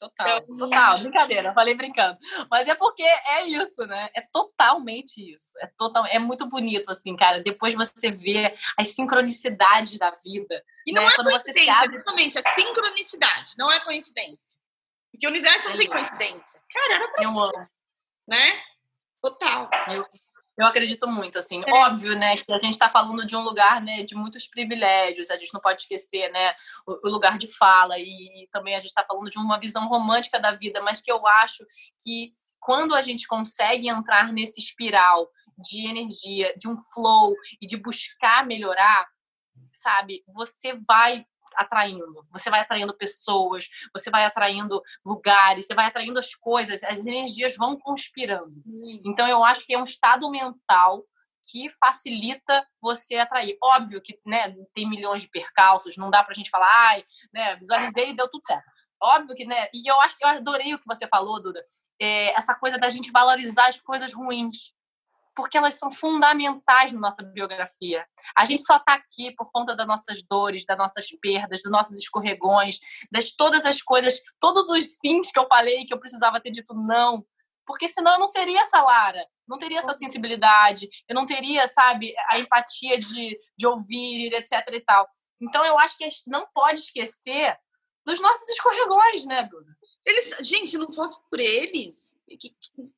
Total, total, brincadeira, falei brincando. Mas é porque é isso, né? É totalmente isso. É total, é muito bonito assim, cara. Depois você vê as sincronicidades da vida. E não né? é Quando coincidência, você abre... exatamente, é sincronicidade, não é coincidência. Porque o universo não tem coincidência. Cara, era pra Eu ser, amo. né? Total. Eu, eu acredito muito, assim. É. Óbvio, né, que a gente está falando de um lugar, né, de muitos privilégios. A gente não pode esquecer, né, o, o lugar de fala e também a gente está falando de uma visão romântica da vida, mas que eu acho que quando a gente consegue entrar nesse espiral de energia, de um flow e de buscar melhorar, sabe, você vai atraindo. Você vai atraindo pessoas, você vai atraindo lugares, você vai atraindo as coisas, as energias vão conspirando. Hum. Então eu acho que é um estado mental que facilita você atrair. Óbvio que né, tem milhões de percalços, não dá pra gente falar, ai, né, visualizei e deu tudo certo. Óbvio que, né? E eu acho que eu adorei o que você falou, Duda. É, essa coisa da gente valorizar as coisas ruins. Porque elas são fundamentais na nossa biografia. A gente só está aqui por conta das nossas dores, das nossas perdas, dos nossos escorregões, das todas as coisas, todos os sims que eu falei que eu precisava ter dito não, porque senão eu não seria essa Lara, não teria essa sensibilidade, eu não teria, sabe, a empatia de, de ouvir, etc e tal. Então eu acho que a gente não pode esquecer dos nossos escorregões, né, Bruna? Eles, gente, se não fosse por eles,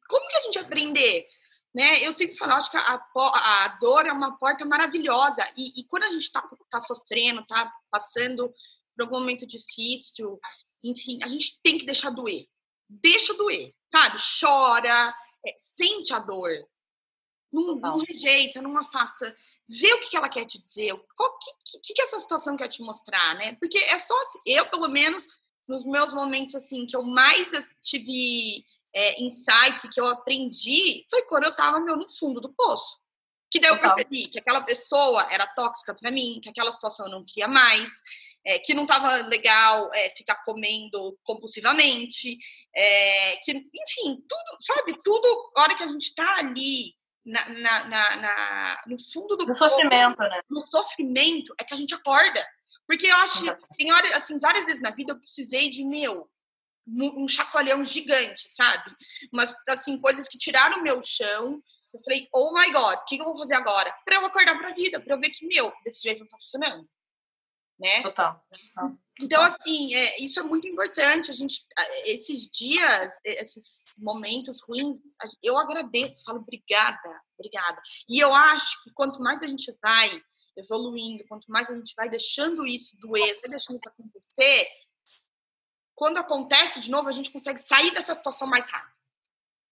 como que a gente ia aprender? Né? Eu sempre falo, acho que a, a dor é uma porta maravilhosa. E, e quando a gente está tá sofrendo, está passando por algum momento difícil, enfim, a gente tem que deixar doer. Deixa doer, sabe? Chora, é, sente a dor. Não, não, rejeita, não afasta. Vê o que, que ela quer te dizer, o que, que, que essa situação quer te mostrar, né? Porque é só assim, eu, pelo menos, nos meus momentos assim que eu mais tive é, insights que eu aprendi foi quando eu estava no fundo do poço. Que daí eu percebi que aquela pessoa era tóxica para mim, que aquela situação eu não queria mais, é, que não estava legal é, ficar comendo compulsivamente, é, que, enfim, tudo, sabe, tudo, a hora que a gente está ali na, na, na, na, no fundo do no sofrimento, né? No sofrimento é que a gente acorda. Porque eu acho que tem horas, assim, várias vezes na vida eu precisei de meu um chacoalhão gigante, sabe? Mas, assim, coisas que tiraram o meu chão. Eu falei, oh my God, o que eu vou fazer agora? Para eu acordar para a vida, para eu ver que, meu, desse jeito não tá funcionando. Né? Total. Então, assim, é, isso é muito importante. A gente, esses dias, esses momentos ruins, eu agradeço, falo obrigada, obrigada. E eu acho que quanto mais a gente vai evoluindo, quanto mais a gente vai deixando isso doer, vai deixando isso acontecer, quando acontece de novo, a gente consegue sair dessa situação mais rápido.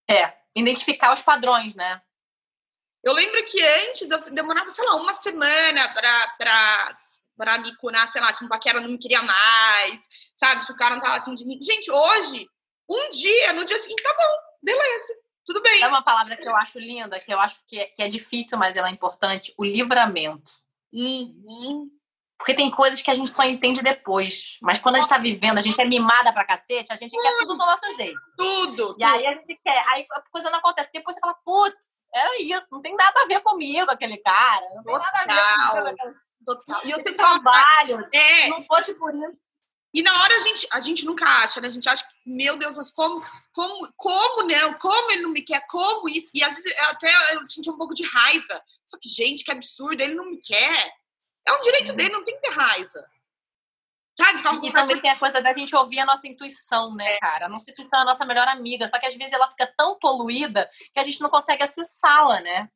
É, identificar os padrões, né? Eu lembro que antes eu demorava, sei lá, uma semana para para me curar, sei lá, se um paquera não me queria mais, sabe? Se o cara não tava afim de mim. Gente, hoje, um dia, no dia seguinte, tá bom, beleza, tudo bem. É uma palavra que eu acho linda, que eu acho que é, que é difícil, mas ela é importante, o livramento. Uhum. Porque tem coisas que a gente só entende depois. Mas quando a gente tá vivendo, a gente é mimada pra cacete, a gente quer tudo do nosso jeito. Tudo! E aí a gente quer. Aí a coisa não acontece. Depois você fala, putz, era isso, não tem nada a ver comigo aquele cara. Não tem Total. nada a ver comigo. Total. E eu sempre trabalho. É. Se não fosse por isso. E na hora a gente, a gente nunca acha, né? A gente acha que, meu Deus, mas como, como, como não? Como ele não me quer? Como isso? E às vezes até eu senti um pouco de raiva. Só que, gente, que absurdo, ele não me quer. É um direito dele, não tem que ter raiva. Sabe? E também tem a coisa da gente ouvir a nossa intuição, né, é. cara? A nossa intuição é a nossa melhor amiga, só que às vezes ela fica tão poluída que a gente não consegue acessá-la, né?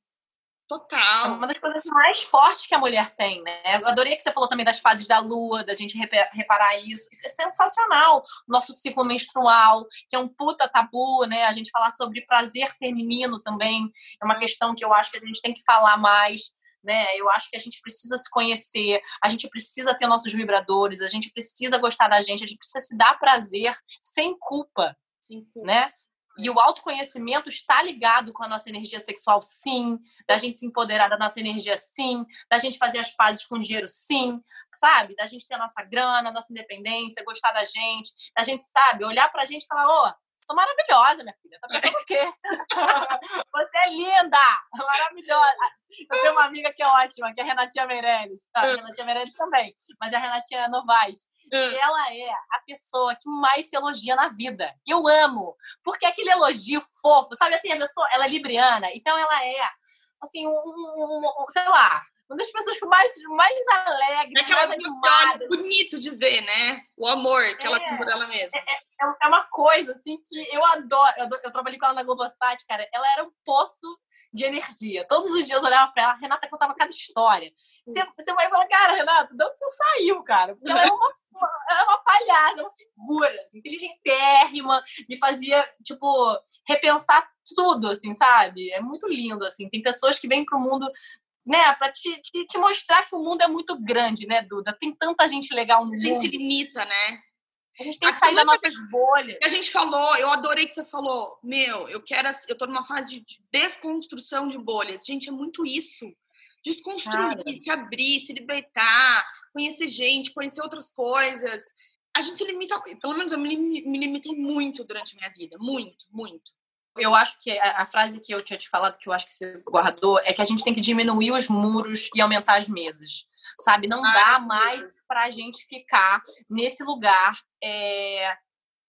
Total. É uma das coisas mais fortes que a mulher tem, né? Eu adorei que você falou também das fases da lua, da gente reparar isso. Isso é sensacional. O nosso ciclo menstrual, que é um puta tabu, né? A gente falar sobre prazer feminino também é uma questão que eu acho que a gente tem que falar mais né? Eu acho que a gente precisa se conhecer, a gente precisa ter nossos vibradores, a gente precisa gostar da gente, a gente precisa se dar prazer sem culpa, sem culpa. né? E o autoconhecimento está ligado com a nossa energia sexual, sim. Da gente se empoderar da nossa energia, sim. Da gente fazer as pazes com o dinheiro, sim. Sabe? Da gente ter a nossa grana, a nossa independência, gostar da gente. Da gente, sabe, olhar pra gente e falar: ô, oh, sou maravilhosa, minha filha. Tá pensando o quê? *laughs* Você é linda! Maravilhosa! Eu tenho uma amiga que é ótima, que é a Renatinha Meirelles. Tá? A hum. Renatinha Meirelles também, mas é a Renatinha Novaes. E hum. ela é a pessoa que mais se elogia na vida. E eu amo. Porque aquele elogio fofo, sabe assim, a pessoa, ela é libriana, então ela é, assim, um, um, um sei lá, uma das pessoas que mais, mais alegre, é mais animada. bonito de ver, né? O amor que é, ela tem por ela mesma. É, é, é, uma coisa, assim, que eu adoro. Eu, eu trabalhei com ela na Globosat, cara. Ela era um poço de energia. Todos os dias eu olhava pra ela, a Renata contava cada história. Você, você vai falar, cara, Renata, de onde você saiu, cara? Porque ela é uma, ela é uma palhaça, uma figura, assim, inteligentérrima, me fazia, tipo, repensar tudo, assim, sabe? É muito lindo, assim. Tem pessoas que vêm pro mundo né, para te, te, te, mostrar que o mundo é muito grande, né, Duda? Tem tanta gente legal no mundo. A gente se limita, né? A gente tem que sair das nossas bolhas. Que a gente falou, eu adorei que você falou, meu, eu quero, eu tô numa fase de desconstrução de bolhas. Gente, é muito isso. Desconstruir, Cara. se abrir, se libertar, conhecer gente, conhecer outras coisas. A gente se limita, pelo menos eu me, me limitei muito durante a minha vida, muito, muito. Eu acho que a, frase que eu tinha te falado, que eu acho que você guardou, é que a gente tem que diminuir os muros e aumentar as mesas. Sabe? Não ah, dá mais para a gente ficar nesse lugar é,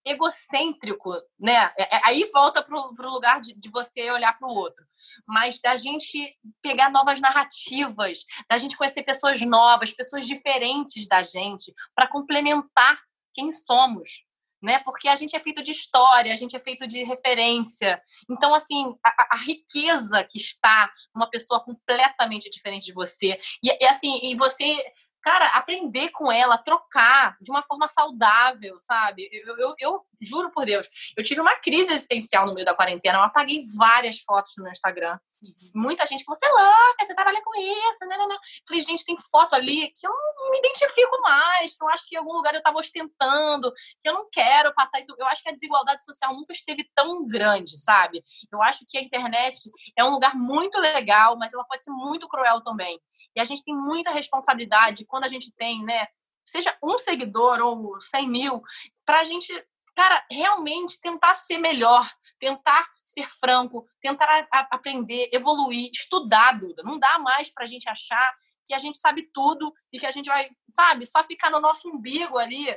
egocêntrico, né? É, é, aí volta para o lugar de, de, você olhar para o outro. Mas da gente pegar novas narrativas, da gente conhecer pessoas novas, pessoas diferentes da gente, para complementar quem somos né? Porque a gente é feito de história, a gente é feito de referência. Então, assim, a, a riqueza que está numa pessoa completamente diferente de você. E, e assim, e você cara, aprender com ela, trocar de uma forma saudável, sabe? Eu, eu, eu, juro por Deus, eu tive uma crise existencial no meio da quarentena, eu apaguei várias fotos no meu Instagram. Uhum. Muita gente falou, você é louca, você trabalha com isso, né, né, né? Falei, gente, tem foto ali que eu não me identifico mais, que eu acho que em algum lugar eu estava ostentando, que eu não quero passar isso. Eu acho que a desigualdade social nunca esteve tão grande, sabe? Eu acho que a internet é um lugar muito legal, mas ela pode ser muito cruel também. E a gente tem muita responsabilidade quando a gente tem, né? Seja um seguidor ou 100 mil, para a gente, cara, realmente tentar ser melhor, tentar ser franco, tentar aprender, evoluir, estudar, Duda. Não dá mais para a gente achar que a gente sabe tudo e que a gente vai, sabe, só ficar no nosso umbigo ali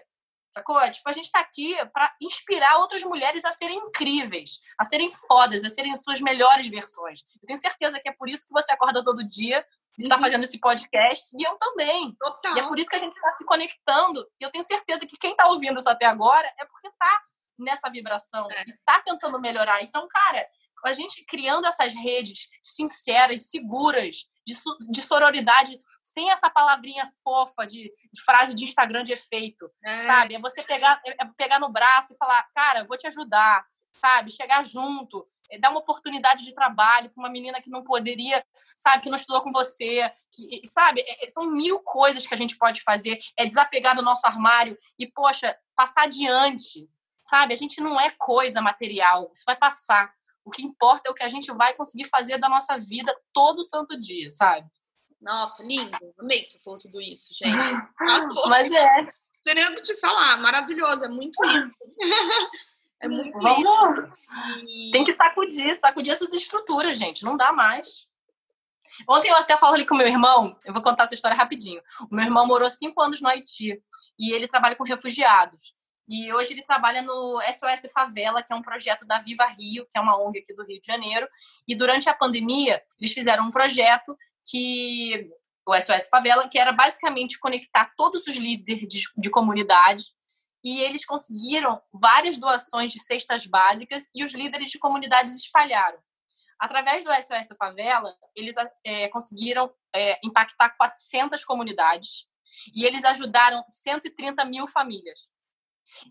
Sacou? Tipo, a gente tá aqui para inspirar outras mulheres a serem incríveis, a serem fodas, a serem suas melhores versões. Eu tenho certeza que é por isso que você acorda todo dia, está uhum. fazendo esse podcast, e eu também. Total. E é por isso que a gente está se conectando. E eu tenho certeza que quem está ouvindo isso até agora é porque tá nessa vibração é. e tá tentando melhorar. Então, cara, a gente criando essas redes sinceras, seguras, de, de sororidade, sem essa palavrinha fofa de, de, frase de Instagram de efeito, é. sabe? É você pegar, é, é pegar no braço e falar, cara, vou te ajudar, sabe? Chegar junto, dar uma oportunidade de trabalho para uma menina que não poderia, sabe, que não estudou com você, que, sabe? É, é, são mil coisas que a gente pode fazer, é desapegar do nosso armário e, poxa, passar adiante, sabe? A gente não é coisa material, isso vai passar. O que importa é o que a gente vai conseguir fazer da nossa vida todo santo dia, sabe? Nossa, lindo. Amei que você falou tudo isso, gente. *laughs* Mas é. Tenho que te falar, maravilhoso, é muito lindo. *laughs* é muito Vamos. E... *laughs* Tem que sacudir, sacudir essas estruturas, gente. Não dá mais. Ontem eu até falei com meu irmão, eu vou contar essa história rapidinho. O meu irmão morou cinco anos no Haiti e ele trabalha com refugiados. E hoje ele trabalha no SOS Favela, que é um projeto da Viva Rio, que é uma ONG aqui do Rio de Janeiro. E durante a pandemia, eles fizeram um projeto que o SOS Favela, que era basicamente conectar todos os líderes de, de comunidade e eles conseguiram várias doações de cestas básicas e os líderes de comunidades espalharam. Através do SOS Favela, eles é, conseguiram é, impactar 400 comunidades e eles ajudaram 130 mil famílias.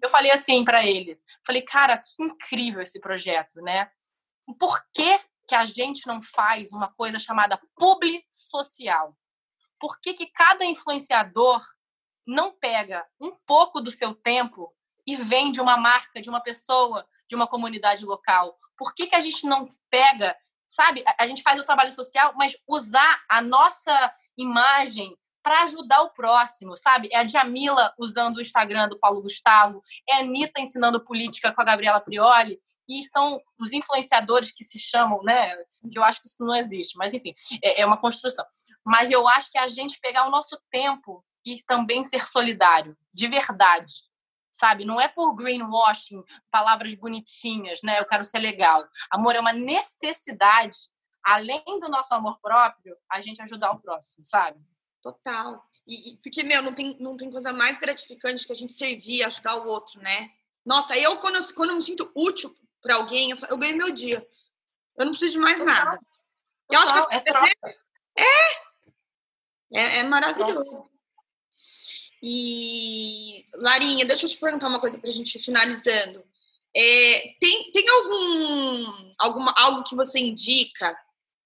Eu falei assim para ele, falei, cara, que incrível esse projeto, né? Por que, que a gente não faz uma coisa chamada publi social? Por que, que cada influenciador não pega um pouco do seu tempo e vende uma marca de uma pessoa, de uma comunidade local? Por que, que a gente não pega, sabe? A gente faz o trabalho social, mas usar a nossa imagem para ajudar o próximo, sabe? É a Jamila usando o Instagram do Paulo Gustavo, é a Anitta ensinando política com a Gabriela Prioli, e são os influenciadores que se chamam, né? Que eu acho que isso não existe, mas enfim, é, é uma construção. Mas eu acho que é a gente pegar o nosso tempo e também ser solidário, de verdade, sabe? Não é por greenwashing, palavras bonitinhas, né? Eu quero ser legal. Amor é uma necessidade, além do nosso amor próprio, a gente ajudar o próximo, sabe? Total. E, e, porque, meu, não tem, não tem coisa mais gratificante que a gente servir, ajudar o outro, né? Nossa, eu quando, eu, quando eu me sinto útil para alguém, eu, eu ganho meu dia. Eu não preciso de mais Total. nada. Eu acho que é, troca. É, é, é maravilhoso. E, Larinha, deixa eu te perguntar uma coisa para a gente ir finalizando. É, tem tem algum alguma, algo que você indica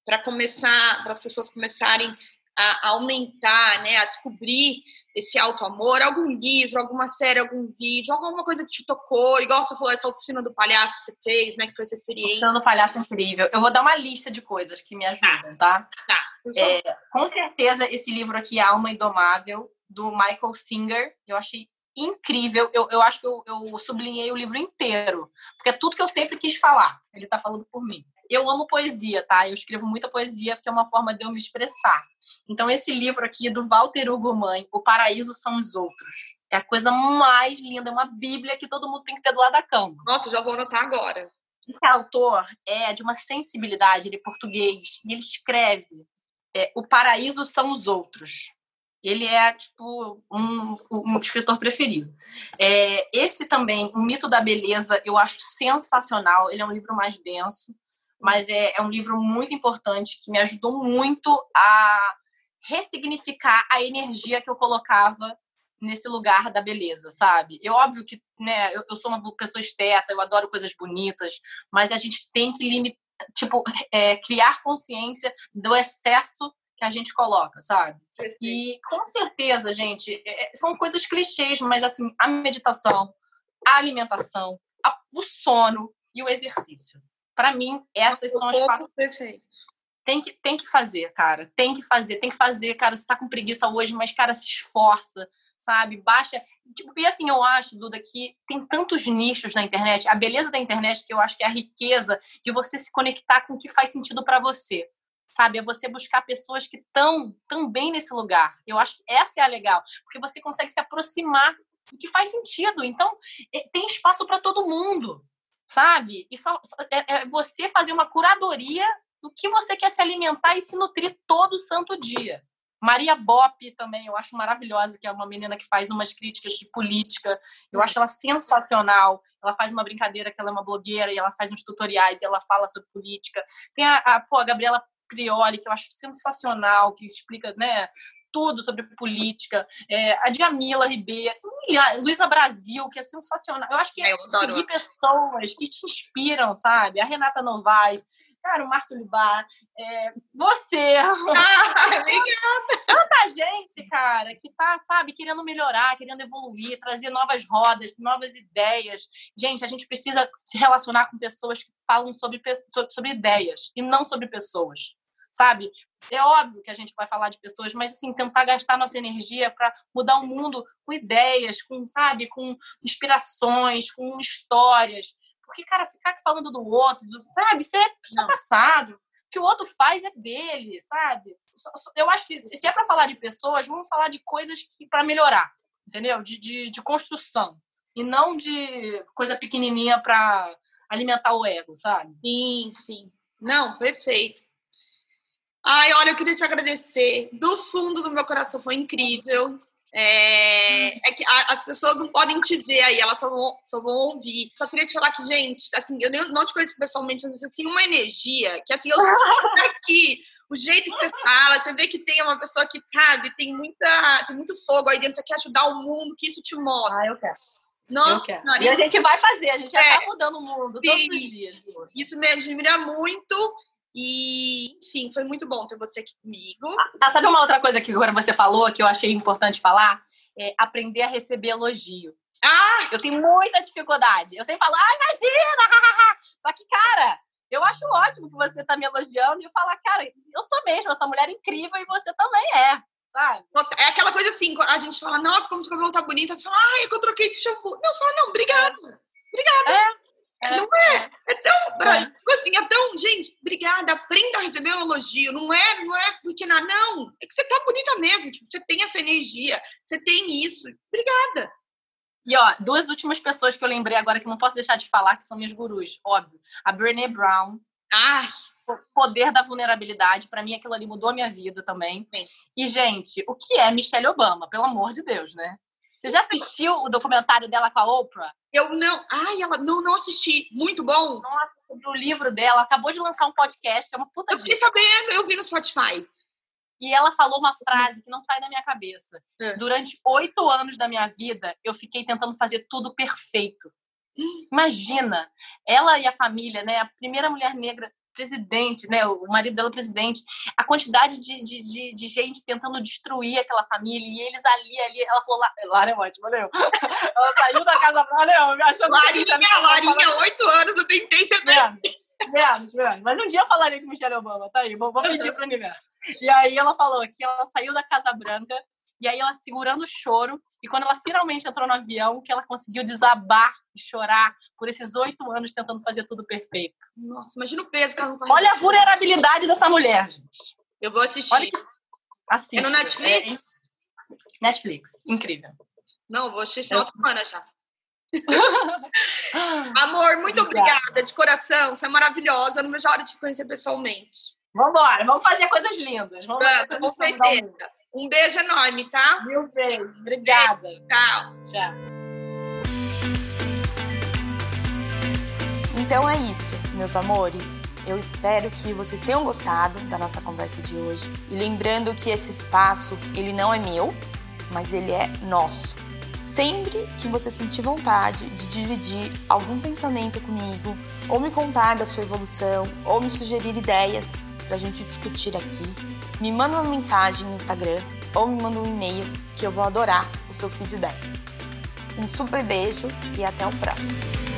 para começar, para as pessoas começarem a, aumentar, né, a descobrir esse auto-amor? Algum livro, alguma série, algum vídeo, alguma coisa que te tocou? Igual você falou, essa oficina do palhaço que você fez, né, que foi essa experiência. Oficina do palhaço incrível. Eu vou dar uma lista de coisas que me ajudam, tá? Tá. tá. É, com certeza, esse livro aqui, Alma Indomável, do Michael Singer, eu achei incrível. Eu, eu acho que eu, eu sublinhei o livro inteiro, porque é tudo que eu sempre quis falar. Ele está falando por mim. Eu amo poesia, tá? Eu escrevo muita poesia porque é uma forma de eu me expressar. Então, esse livro aqui do Walter Hugo Mãe, O Paraíso São os Outros, é a coisa mais linda, é uma bíblia que todo mundo tem que ter do lado da cama. Nossa, já vou anotar agora. Esse autor é de uma sensibilidade, ele é português, e ele escreve é, O Paraíso São os Outros ele é tipo um, um escritor preferido. É, esse também, O Mito da Beleza, eu acho sensacional. Ele é um livro mais denso, mas é, é um livro muito importante que me ajudou muito a ressignificar a energia que eu colocava nesse lugar da beleza, sabe? É óbvio que, né, eu, eu sou uma pessoa esteta, eu adoro coisas bonitas, mas a gente tem que limitar, tipo, é, criar consciência do excesso que a gente coloca, sabe? E com certeza, gente, é, é, são coisas clichês, mas assim, a meditação, a alimentação, a, o sono e o exercício. Para mim, essas são as quatro. Perfeito. Tem que, tem que fazer, cara. Tem que fazer, tem que fazer, cara. Você tá com preguiça hoje, mas, cara, se esforça, sabe? Baixa. Tipo, e assim, eu acho, Duda, que tem tantos nichos na internet. A beleza da internet, que eu acho que é a riqueza de você se conectar com o que faz sentido para você sabe? É você buscar pessoas que estão também nesse lugar. Eu acho que essa é a legal, porque você consegue se aproximar do que faz sentido. Então, é, tem espaço para todo mundo, sabe? E só, é, é você fazer uma curadoria do que você quer se alimentar e se nutrir todo santo dia. Maria Bop também, eu acho maravilhosa, que é uma menina que faz umas críticas de política. Eu acho ela sensacional. Ela faz uma brincadeira que ela é uma blogueira e ela faz uns tutoriais e ela fala sobre política. Tem a, a, pô, a Gabriela Prioli, que eu acho sensacional, que explica, né? Tudo sobre política, é, a Djamila Ribeiro, a Luísa Brasil, que é sensacional. Eu acho que é seguir pessoas que te inspiram, sabe? A Renata Novaes, cara, o Márcio Libar, é, você. *laughs* Ah, obrigada. Tanta gente, cara, que tá, sabe, querendo melhorar, querendo evoluir, trazer novas rodas, novas ideias. Gente, a gente precisa se relacionar com pessoas que falam sobre, sobre ideias e não sobre pessoas sabe? É óbvio que a gente vai falar de pessoas, mas assim, tentar gastar nossa energia para mudar o mundo com ideias, com, sabe, com inspirações, com histórias. Porque, cara, ficar falando do outro, do, sabe, isso é, isso é passado. O que o outro faz é dele, sabe? Eu acho que se é para falar de pessoas, vamos falar de coisas para melhorar, entendeu? De, de, de construção. E não de coisa pequenininha para alimentar o ego, sabe? Sim, sim. Não, perfeito. Ai, olha, eu queria te agradecer. Do fundo do meu coração foi incrível. É, é que as pessoas não podem te ver aí, elas só vão, só vão ouvir. Só queria te falar que, gente, assim, eu não te conheço pessoalmente, mas eu tenho uma energia que, assim, eu *laughs* sinto aqui, o jeito que você fala, você vê que tem uma pessoa que, sabe, tem, muita, tem muito fogo aí dentro, você quer ajudar o mundo, que isso te mostra. Ah, eu quero. Nossa, eu quero. e a gente vai fazer, a gente é, já tá mudando o mundo sim, todos os dias. Isso me admira muito. E, enfim, foi muito bom ter você aqui comigo. Ah, sabe uma outra coisa que agora você falou que eu achei importante falar? É aprender a receber elogio. Ah! Eu tenho muita dificuldade. Eu sempre falo, ah, imagina! Só que, cara, eu acho ótimo que você tá me elogiando e eu falar, cara, eu sou mesmo essa mulher incrível e você também é. Sabe? É aquela coisa assim, a gente fala, nossa, como seu cabelo tá bonito, você fala, ai, é que eu troquei de shampoo. Não, fala, não, obrigada. Obrigada. É. É, não é. É tão. É. Tipo assim, é tão. Gente, obrigada. Aprenda a receber um elogio. Não é, não é porque não. Não. É que você tá bonita mesmo. Tipo, você tem essa energia. Você tem isso. Obrigada. E ó, duas últimas pessoas que eu lembrei agora que não posso deixar de falar, que são minhas gurus, óbvio. A Brené Brown. Ah, o poder da vulnerabilidade, para mim aquilo ali mudou a minha vida também. Sim. E gente, o que é Michelle Obama, pelo amor de Deus, né? Você já assistiu o documentário dela com a Oprah? Eu não. Ai, ela não, não assisti. Muito bom. Nossa, sobre o livro dela. Acabou de lançar um podcast. É uma puta Eu fiquei sabendo, eu vi no Spotify. E ela falou uma frase que não sai da minha cabeça. É. Durante oito anos da minha vida, eu fiquei tentando fazer tudo perfeito. Hum. Imagina, ela e a família, né? A primeira mulher negra presidente, né? O marido dela presidente, a quantidade de, de, de, de, gente tentando destruir aquela família e eles ali, ali, ela falou, Lara é ótima, valeu. *laughs* ela saiu da casa, valeu, achando Larinha, que Larinha, oito anos, eu tentei ser menos, menos, menos. Mas um dia eu falaria com Michelle Obama, tá aí, vou, vou pedir pro universo. E aí ela falou que ela saiu da Casa Branca e aí ela segurando o choro. E quando ela finalmente entrou no avião, que ela conseguiu desabar e chorar por esses oito anos tentando fazer tudo perfeito. Nossa, imagina o peso que ela não tá Olha a vulnerabilidade dessa mulher, gente. Eu vou assistir. Olha que... Assiste. É no Netflix? É... Netflix. Incrível. Não, vou assistir de semana já. *laughs* Amor, muito obrigada. obrigada de coração. Você é maravilhosa. Eu não vejo a hora de te conhecer pessoalmente. Vamos embora, vamos fazer coisas lindas. Vamos Pronto, com certeza. Um beijo enorme, tá? Mil beijos. Obrigada. Tchau. Tchau. Então é isso, meus amores. Eu espero que vocês tenham gostado da nossa conversa de hoje. E lembrando que esse espaço, ele não é meu, mas ele é nosso. Sempre que você sentir vontade de dividir algum pensamento comigo, ou me contar da sua evolução, ou me sugerir ideias para a gente discutir aqui, me manda uma mensagem no Instagram ou me manda um e-mail que eu vou adorar o seu feedback. Um super beijo e até o próximo.